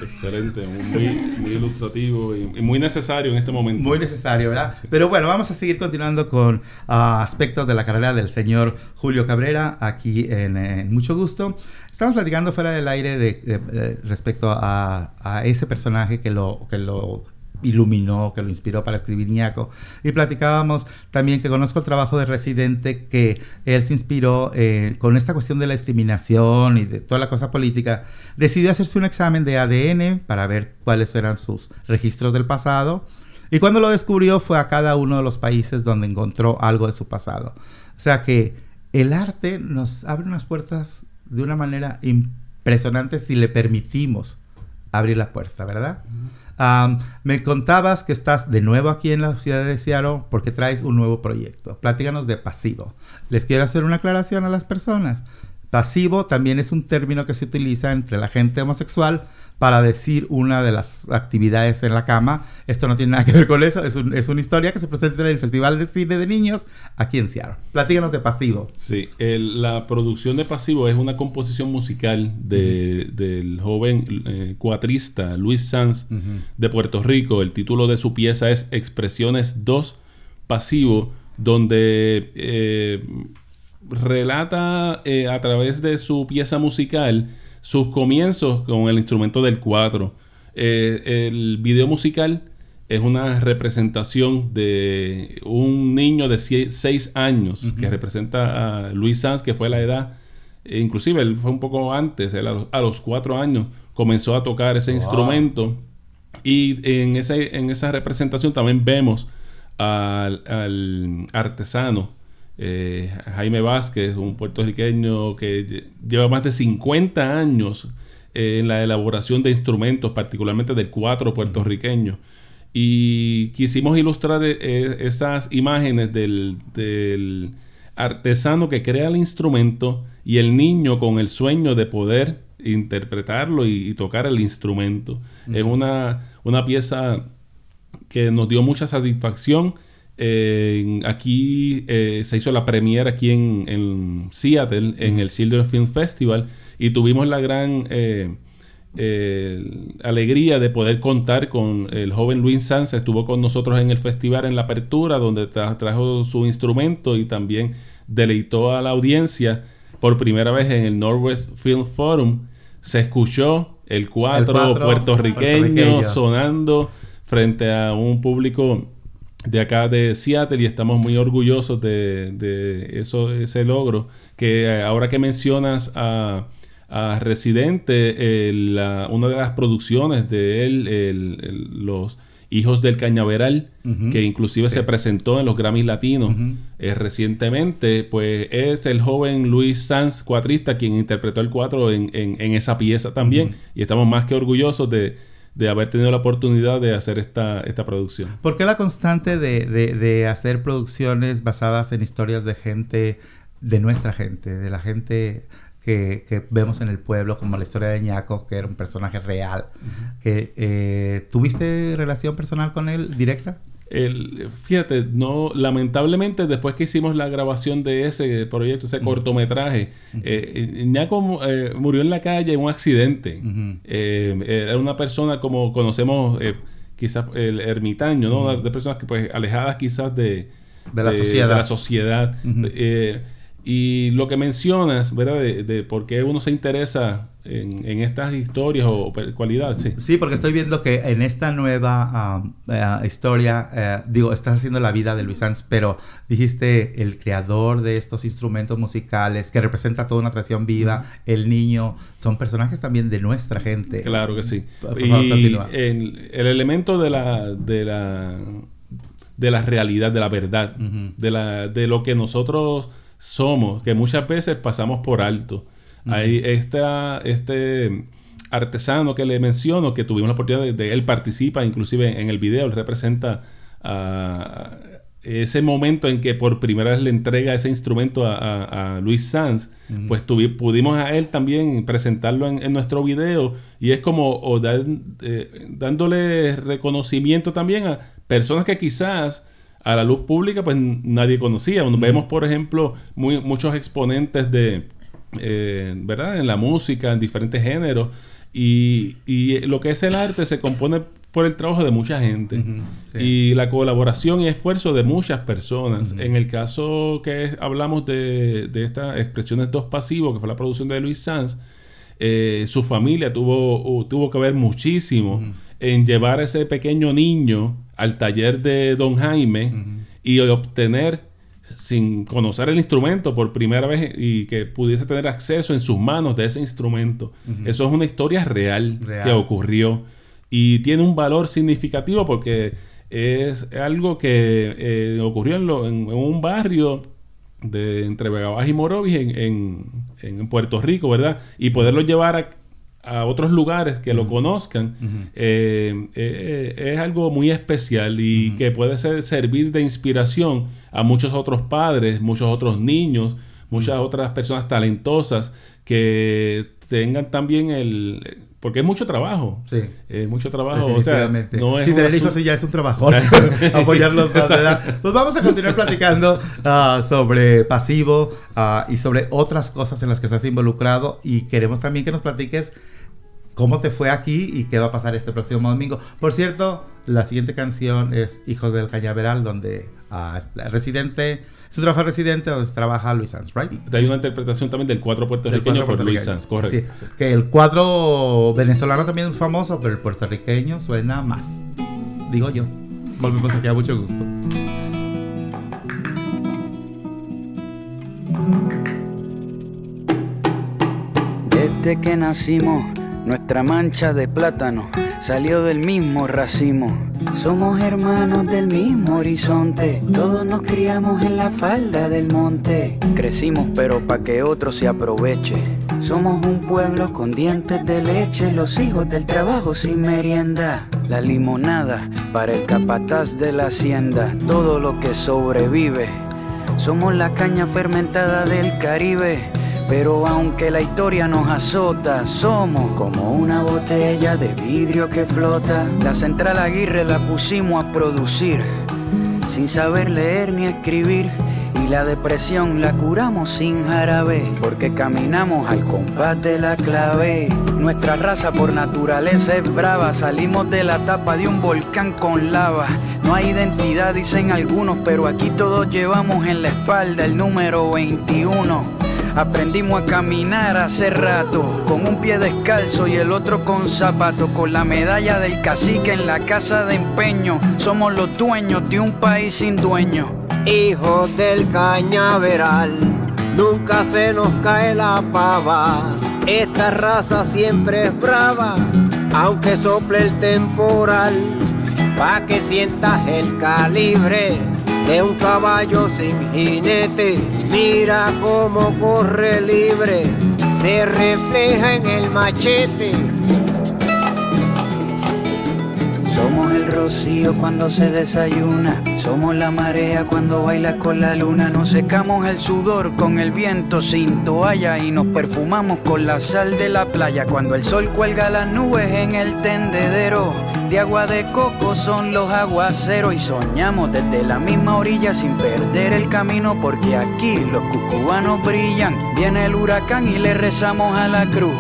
Excelente, muy, ilustrativo y, muy necesario en este momento. Muy necesario, ¿verdad? Pero bueno, vamos a seguir continuando con ah, aspectos de la carrera del señor Julio Cabrera aquí en, Mucho Gusto. Estamos platicando fuera del aire de, respecto a, a, ese personaje que lo, que lo iluminó, que lo inspiró para escribir Ñaco. Y platicábamos también que conozco el trabajo de Residente, que él se inspiró eh, con esta cuestión de la discriminación y de toda la cosa política. Decidió hacerse un examen de ADN para ver cuáles eran sus registros del pasado. Y cuando lo descubrió fue a cada uno de los países donde encontró algo de su pasado. O sea que el arte nos abre unas puertas de una manera impresionante si le permitimos abrir la puerta, ¿verdad? Me contabas que estás de nuevo aquí en la ciudad de Seattle porque traes un nuevo proyecto. Platícanos de pasivo. Les quiero hacer una aclaración a las personas. Pasivo también es un término que se utiliza entre la gente homosexual para decir una de las actividades en la cama. Esto no tiene nada que ver con eso, es, una historia que se presenta en el Festival de Cine de Niños aquí en Seattle. Platíganos de Pasivo. Sí, la producción de Pasivo es una composición musical del joven eh, cuatrista Luis Sanz de Puerto Rico. El título de su pieza es Expresiones 2 Pasivo, donde eh, relata eh, a través de su pieza musical sus comienzos con el instrumento del cuatro. Eh, el video musical es una representación de un niño de 6 años que representa a Luis Sanz, que fue la edad, e inclusive él fue un poco antes, a, los, 4 años comenzó a tocar ese instrumento. Y en, ese, en esa representación también vemos al, al artesano eh, Jaime Vázquez, un puertorriqueño que lleva más de 50 años eh, en la elaboración de instrumentos, particularmente del cuatro puertorriqueño. Y quisimos ilustrar eh, esas imágenes del, artesano que crea el instrumento y el niño con el sueño de poder interpretarlo y, tocar el instrumento. Es una, una pieza que nos dio mucha satisfacción aquí eh, se hizo la premiere aquí en, Seattle, en el Children's Film Festival, y tuvimos la gran eh, eh, alegría de poder contar con el joven Luis Sanz. Estuvo con nosotros en el festival en la apertura, donde trajo su instrumento y también deleitó a la audiencia por primera vez en el Northwest Film Forum. Se escuchó el cuatro, puertorriqueño sonando frente a un público de acá de Seattle y estamos muy orgullosos de, eso, ese logro. Que eh, ahora que mencionas a, Residente, una de las producciones de él, los Hijos del Cañaveral, que inclusive se presentó en los Grammys Latinos eh, recientemente, pues es el joven Luis Sanz, cuatrista, quien interpretó el cuatro en, en, esa pieza también. Y estamos más que orgullosos de de haber tenido la oportunidad de hacer esta, esta producción. ¿Por qué la constante de, de, hacer producciones basadas en historias de gente, de nuestra gente, de la gente que, que, vemos en el pueblo, como la historia de Ñaco, que era un personaje real. que, eh, ¿Tuviste relación personal con él directa? El, fíjate, no, lamentablemente después que hicimos la grabación de ese proyecto, ese cortometraje, eh, Ñaco eh, murió en la calle en un accidente. Eh, era una persona como conocemos quizás el ermitaño, ¿no? De personas que pues alejadas quizás de, de la sociedad. De la sociedad. Y lo que mencionas, ¿verdad? De, por qué uno se interesa en, estas historias o cualidades, sí. Sí, porque estoy viendo que en esta nueva eh, historia, eh, digo, estás haciendo la vida de Luis Sanz, pero dijiste el creador de estos instrumentos musicales, que representa toda una tradición viva, el niño, son personajes también de nuestra gente. Claro que sí. y el, elemento de la, de la, de la realidad, de la verdad, de, la, de lo que nosotros somos, que muchas veces pasamos por alto. Hay este artesano que le menciono, que tuvimos la oportunidad de, él participa inclusive en el video, él representa ese momento en que por primera vez le entrega ese instrumento a, Luis Sanz, pues pudimos a él también presentarlo en, nuestro video y es como eh, dándole reconocimiento también a personas que quizás a la luz pública, pues nadie conocía. Vemos, por ejemplo, muy, muchos exponentes de, eh, ¿verdad? En la música, en diferentes géneros. Y, y, lo que es el arte se compone por el trabajo de mucha gente y la colaboración y esfuerzo de muchas personas. En el caso que hablamos de, de estas expresiones dos pasivos, que fue la producción de Luis Sanz, eh, su familia tuvo, tuvo que ver muchísimo en llevar a ese pequeño niño al taller de Don Jaime y obtener, sin conocer el instrumento por primera vez y que pudiese tener acceso en sus manos de ese instrumento. Eso es una historia real, que ocurrió y tiene un valor significativo porque es algo que eh, ocurrió en, un barrio de entre Vega y Morovis en, en, Puerto Rico, ¿verdad? Y poderlo llevar a otros lugares que lo conozcan, eh, eh, es algo muy especial y que puede ser, servir de inspiración a muchos otros padres, muchos otros niños, muchas otras personas talentosas que tengan también el... Porque es mucho trabajo. Sí. Es mucho trabajo. O sea, no es. Si tener hijos ya es un trabajo. Apoyarlos más, ¿verdad? Pues vamos a continuar platicando ah, sobre pasivo ah, y sobre otras cosas en las que estás involucrado. Y queremos también que nos platiques cómo te fue aquí y qué va a pasar este próximo domingo. Por cierto, la siguiente canción es Hijos del Cañaveral, donde uh, residente, su trabajo residente donde trabaja Luis Sanz, ¿right? Hay una interpretación también del cuatro puertorriqueño por Luis Sanz, correcto. Sí, que el cuadro venezolano también es famoso, pero el puertorriqueño suena más. Digo yo. Volvemos aquí a mucho gusto. Desde que nacimos nuestra mancha de plátano salió del mismo racimo. Somos hermanos del mismo horizonte, todos nos criamos en la falda del monte. Crecimos pero pa' que otro se aproveche. Somos un pueblo con dientes de leche, los hijos del trabajo sin merienda. La limonada para el capataz de la hacienda, todo lo que sobrevive. Somos la caña fermentada del Caribe pero aunque la historia nos azota, somos como una botella de vidrio que flota. La central Aguirre la pusimos a producir, sin saber leer ni escribir. Y la depresión la curamos sin jarabe, porque caminamos al compás de la clave. Nuestra raza por naturaleza es brava, salimos de la tapa de un volcán con lava. No hay identidad, dicen algunos, pero aquí todos llevamos en la espalda el número 21. Aprendimos a caminar hace rato, con un pie descalzo y el otro con zapato, con la medalla del cacique en la casa de empeño. Somos los dueños de un país sin dueño. Hijos del cañaveral, nunca se nos cae la pava. Esta raza siempre es brava, aunque sople el temporal, pa' que sientas el calibre de un caballo sin jinete. Mira cómo corre libre, se refleja en el machete. Somos el rocío cuando se desayuna, somos la marea cuando baila con la luna, nos secamos el sudor con el viento sin toalla y nos perfumamos con la sal de la playa cuando el sol cuelga las nubes en el tendedero de agua de coco son los aguaceros y soñamos desde la misma orilla sin perder el camino porque aquí los cucubanos brillan. Viene el huracán y le rezamos a la cruz.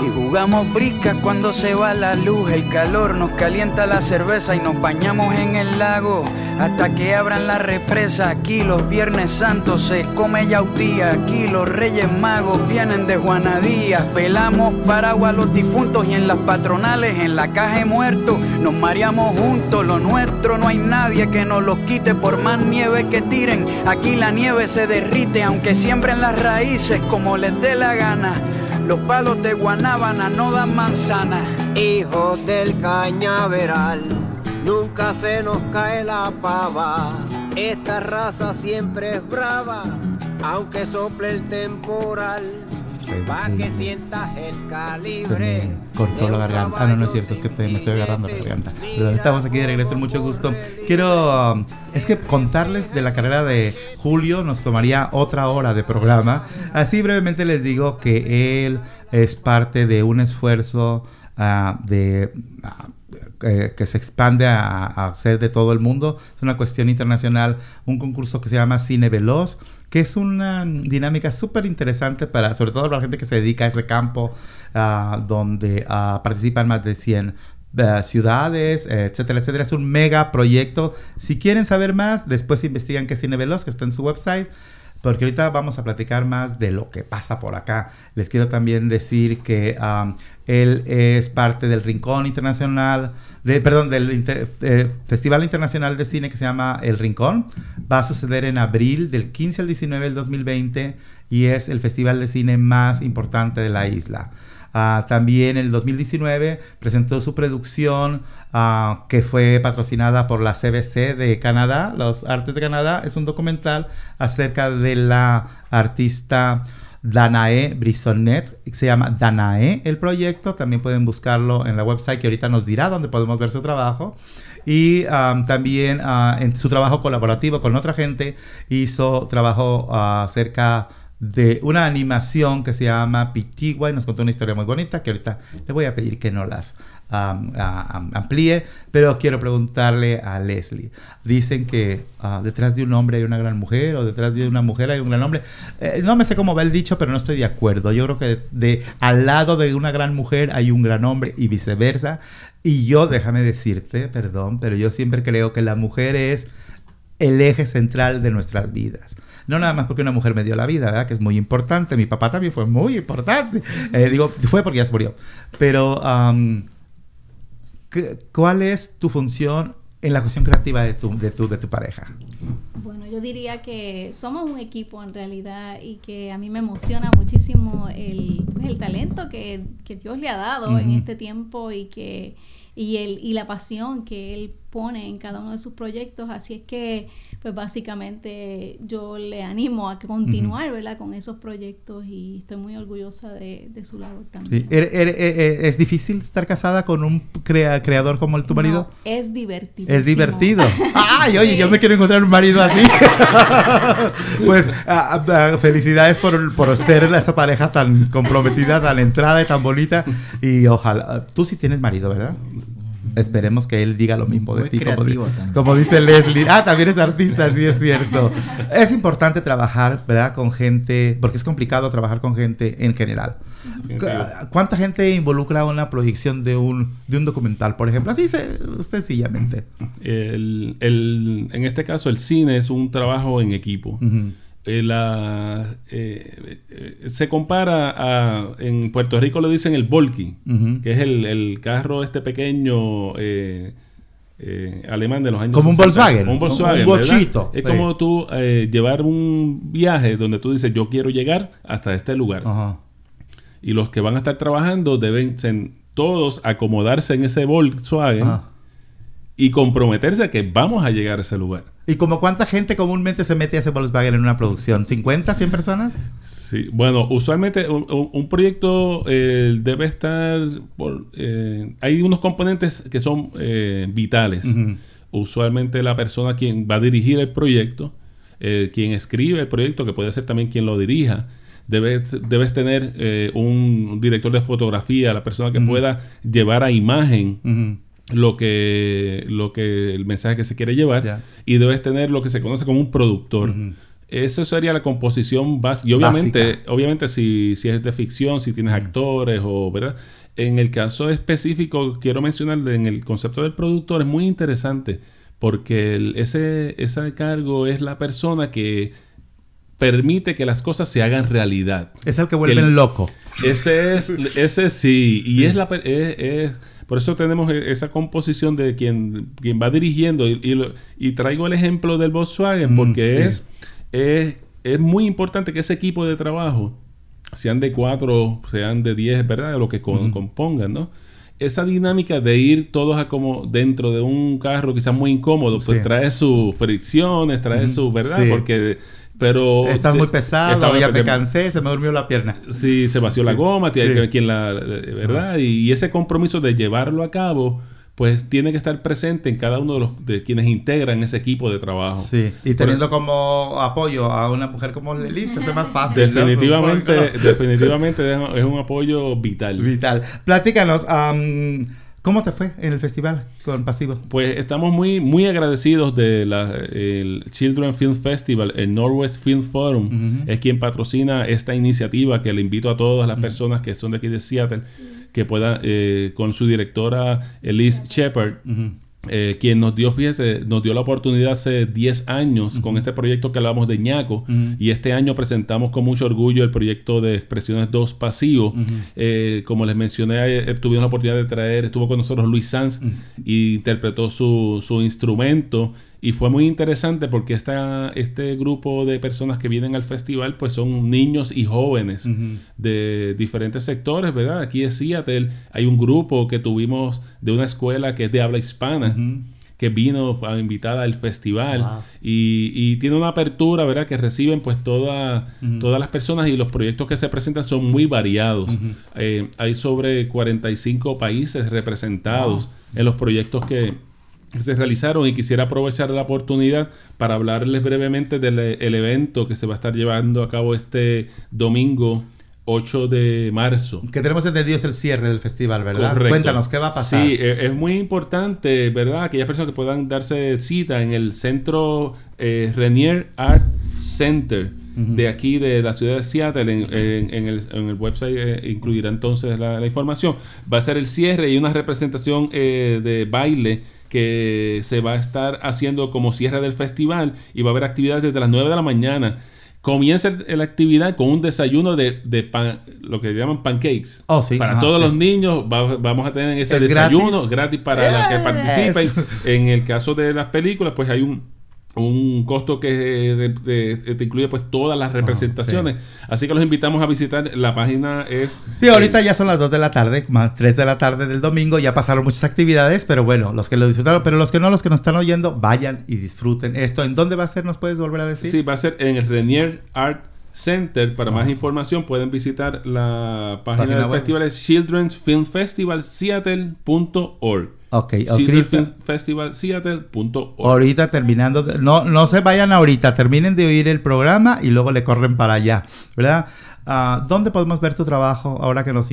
Y jugamos briscas cuando se va la luz, el calor nos calienta la cerveza y nos bañamos en el lago hasta que abran la represa. Aquí los Viernes Santos se come yautía, aquí los Reyes Magos vienen de Juanadías. Pelamos paraguas los difuntos y en las patronales, en la caja de muertos, nos mareamos juntos. Lo nuestro no hay nadie que nos los quite por más nieve que tiren. Aquí la nieve se derrite aunque siembren las raíces como les dé la gana. Los palos de Guanábana no dan manzana. Hijos del cañaveral, nunca se nos cae la pava. Esta raza siempre es brava, aunque sople el temporal. Pa' que sientas el calibre. cortó la garganta. Ah, no, no es cierto, es que me estoy agarrando la garganta. Pero estamos aquí de regreso, mucho gusto. Quiero. Um, es que contarles de la carrera de Julio nos tomaría otra hora de programa. Así brevemente les digo que él es parte de un esfuerzo uh, de. Uh, que se expande a, a, ser de todo el mundo. Es una cuestión internacional, un concurso que se llama Cine Veloz, que es una dinámica súper interesante para, sobre todo para la gente que se dedica a ese campo, uh, donde uh, participan más de 100 uh, ciudades, etcétera, etcétera. Es un mega proyecto. Si quieren saber más, después investigan qué es Cine Veloz, que está en su website. Porque ahorita vamos a platicar más de lo que pasa por acá. Les quiero también decir que um, él es parte del Rincón Internacional perdón, del eh, Festival Internacional de Cine que se llama El Rincón. Va a suceder en abril, del 15 al 19 del 2020, y es el festival de cine más importante de la isla. Uh, también en el 2019 presentó su producción uh, que fue patrocinada por la CBC de Canadá, Los Artes de Canadá. Es un documental acerca de la artista Danae Brisonnet, se llama Danae el proyecto, también pueden buscarlo en la website que ahorita nos dirá dónde podemos ver su trabajo. Y también ah, en su trabajo colaborativo con otra gente hizo trabajo uh, cerca de una animación que se llama Pitigua y nos contó una historia muy bonita que ahorita le voy a pedir que no las amplíe, pero quiero preguntarle a Leslie. Dicen que ah, detrás de un hombre hay una gran mujer o detrás de una mujer hay un gran hombre. Eh, no me sé cómo va el dicho, pero no estoy de acuerdo. Yo creo que de, al lado de una gran mujer hay un gran hombre y viceversa. Y yo, déjame decirte, perdón, pero yo siempre creo que la mujer es el eje central de nuestras vidas. No nada más porque una mujer me dio la vida, ¿verdad? Que es muy importante. Mi papá también fue muy importante. Eh, digo, fue porque ya se murió. Pero, ¿cuál es tu función en la cuestión creativa de tu, de tu, de tu pareja? Bueno, yo diría que somos un equipo en realidad y que a mí me emociona muchísimo el, el talento que, que, Dios le ha dado en este tiempo y que y, el, y la pasión que él pone en cada uno de sus proyectos. Así es que pues básicamente yo le animo a continuar, ¿verdad? Con esos proyectos y estoy muy orgullosa de, su labor también. Eh, eh, ¿Es difícil estar casada con un creador como el tu marido? es divertido. Es divertido. Ay, oye, yo me quiero encontrar un marido así. pues ah, ah, felicidades por, por ser esa pareja tan comprometida, tan entrada y tan bonita. Y ojalá, tú sí tienes marido, ¿verdad? Esperemos que él diga lo mismo de ti. Como, dice Leslie. Ah, también es artista, sí es cierto. Es importante trabajar, ¿verdad? Con gente, porque es complicado trabajar con gente en general. ¿Cuánta gente involucra una proyección de un, de un documental, por ejemplo? Así sencillamente. en este caso, el cine es un trabajo en equipo. Eh, la, eh, eh, se compara a, en Puerto Rico le dicen el Volky, que es el, carro este pequeño alemán de los años Como un Volkswagen. Un Volkswagen. Un bochito. Es como tú llevar un viaje donde tú dices, yo quiero llegar hasta este lugar. Y los que van a estar trabajando deben todos acomodarse en ese Volkswagen y comprometerse a que vamos a llegar a ese lugar. ¿Y como cuánta gente comúnmente se mete a ese Volkswagen en una producción? ¿50, 100 personas? Sí, bueno, usualmente un, proyecto eh, debe estar... Por, eh, hay unos componentes que son eh, vitales. Usualmente la persona quien va a dirigir el proyecto, quien escribe el proyecto, que puede ser también quien lo dirija, Debes, debes tener un director de fotografía, la persona que pueda llevar a imagen lo que, lo que el mensaje que se quiere llevar y debes tener lo que se conoce como un productor. Eso sería la composición básica. Y obviamente, obviamente si, si, es de ficción, si tienes actores o, ¿verdad? En el caso específico, quiero mencionar en el concepto del productor, es muy interesante porque ese, ese cargo es la persona que permite que las cosas se hagan realidad. Es el que vuelve loco. Ese es, ese sí, y es la es por eso tenemos e-, esa composición de quien, quien va dirigiendo. Y, traigo el ejemplo del Volkswagen porque es, es, muy importante que ese equipo de trabajo, sean de cuatro, sean de diez, ¿verdad? Lo que compongan, ¿no? Esa dinámica de ir todos a como dentro de un carro quizás muy incómodo, pues trae sus fricciones, trae su, ¿verdad? Porque pero estás muy pesado, ya me cansé, se me durmió la pierna. Sí, se vació la goma, tiene que ver quién la, ¿verdad? Y, ese compromiso de llevarlo a cabo, pues tiene que estar presente en cada uno de los de quienes integran ese equipo de trabajo. Sí, y teniendo como apoyo a una mujer como Lili, se hace más fácil. Definitivamente, definitivamente es un apoyo vital. Vital. Platícanos, ¿Cómo te fue en el festival con Pasivo? Pues estamos muy, muy agradecidos del el Children Film Festival, el Northwest Film Forum, es quien patrocina esta iniciativa que le invito a todas las personas que son de aquí de Seattle, que puedan, eh, con su directora Elise Shepard, eh, quien nos dio, fíjese, nos dio la oportunidad hace 10 años con este proyecto que hablamos de ñaco y este año presentamos con mucho orgullo el proyecto de Expresiones 2 Pasivo. Eh, como les mencioné, eh, tuvimos la oportunidad de traer, estuvo con nosotros Luis Sanz y interpretó su, su instrumento y fue muy interesante porque esta, este grupo de personas que vienen al festival pues son niños y jóvenes de diferentes sectores, ¿verdad? Aquí en Seattle hay un grupo que tuvimos de una escuela que es de habla hispana. que vino invitada al festival y, tiene una apertura, ¿verdad? Que reciben pues todas las personas y los proyectos que se presentan son muy variados. Eh, hay sobre 45 países representados en los proyectos que, se realizaron y quisiera aprovechar la oportunidad para hablarles brevemente del evento que se va a estar llevando a cabo este domingo 8 de marzo. Que tenemos entendido es el cierre del festival, ¿verdad? Cuéntanos, ¿qué va a pasar? Sí, e, es muy importante, ¿verdad? Aquellas personas que puedan darse cita en el centro eh, Renier Art Center de aquí, de la ciudad de Seattle, en, el, website eh, incluirá entonces la, información. Va a ser el cierre y una representación eh, de baile que se va a estar haciendo como cierre del festival y va a haber actividades desde las 9 de la mañana comienza la actividad con un desayuno de, de pan, lo que llaman pancakes. Oh, sí. Para todos los niños vamos a tener ese desayuno gratis, para los que participen. En el caso de las películas, pues hay un un costo que te incluye pues todas las representaciones. Así que los invitamos a visitar. La página es... Sí, ahorita ya son las 2 de la tarde, más 3 de la tarde del domingo. Ya pasaron muchas actividades, pero bueno, los que lo disfrutaron, pero los que no, los que nos están oyendo, vayan y disfruten esto. ¿En dónde va a ser? ¿Nos puedes volver a decir? Sí, va a ser en el Renier Art Center. Para más información pueden visitar la página, del festival es Children's Film Festival Seattle.org. Ok, Seattle.org. Ahorita terminando, no, no se vayan ahorita, terminen de oír el programa y luego le corren para allá, ¿verdad? Uh, ¿Dónde podemos ver tu trabajo ahora que nos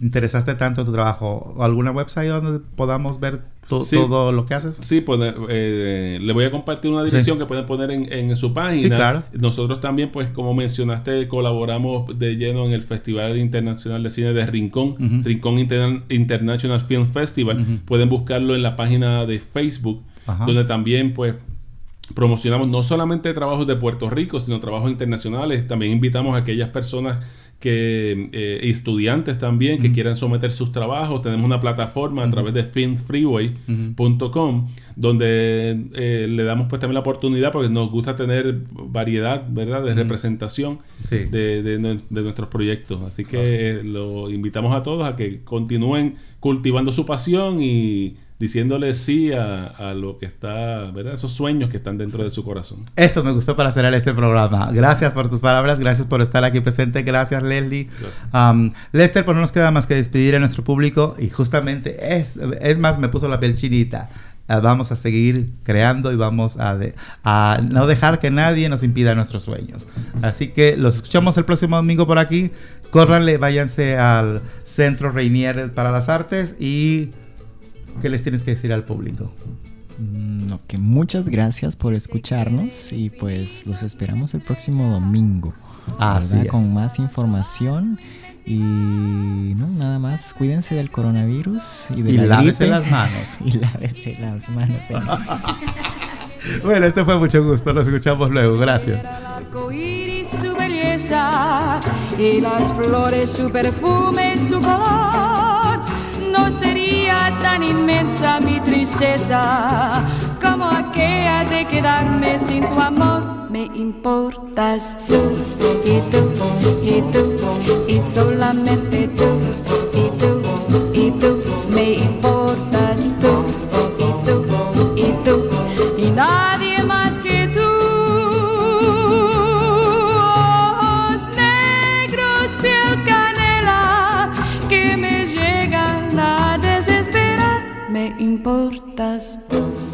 interesaste tanto en tu trabajo? ¿Alguna website donde podamos ver todo lo que haces? Sí, pues eh, le voy a compartir una dirección que pueden poner en, su página. Sí, claro. Nosotros también, pues como mencionaste, colaboramos de lleno en el Festival Internacional de Cine de Rincón, Rincón International Film Festival. Pueden buscarlo en la página de Facebook, donde también pues promocionamos no solamente trabajos de Puerto Rico, sino trabajos internacionales. También invitamos a aquellas personas que eh, estudiantes también que quieran someter sus trabajos. Tenemos una plataforma a través de filmfreeway.com donde eh, le damos pues también la oportunidad porque nos gusta tener variedad, ¿verdad? De representación de, de, nuestros proyectos. Así que lo invitamos a todos a que continúen cultivando su pasión y diciéndole sí a, lo que está, ¿verdad? Esos sueños que están dentro de su corazón. Eso me gustó para cerrar este programa. Gracias por tus palabras, gracias por estar aquí presente, gracias Leslie. Um, Lester, pues no nos queda más que despedir a nuestro público y justamente es, es más, me puso la piel chinita. Ah, vamos a seguir creando y vamos a, a no dejar que nadie nos impida nuestros sueños. Así que los escuchamos el próximo domingo por aquí. Córranle, váyanse al Centro Reinier para las Artes y ¿Qué les tienes que decir al público? Mm, ok, muchas gracias por escucharnos y pues los esperamos el próximo domingo. Así Con más información y no, nada más. Cuídense del coronavirus y de y lávese las manos. y lávese las manos. bueno, este fue mucho gusto. Nos escuchamos luego. Gracias. su belleza y las flores, su perfume, su color. No sería tan inmensa mi tristeza como aquella de quedarme sin tu amor. Me importas tú y tú y tú y solamente tú y tú y tú. Me importas tú importas dos.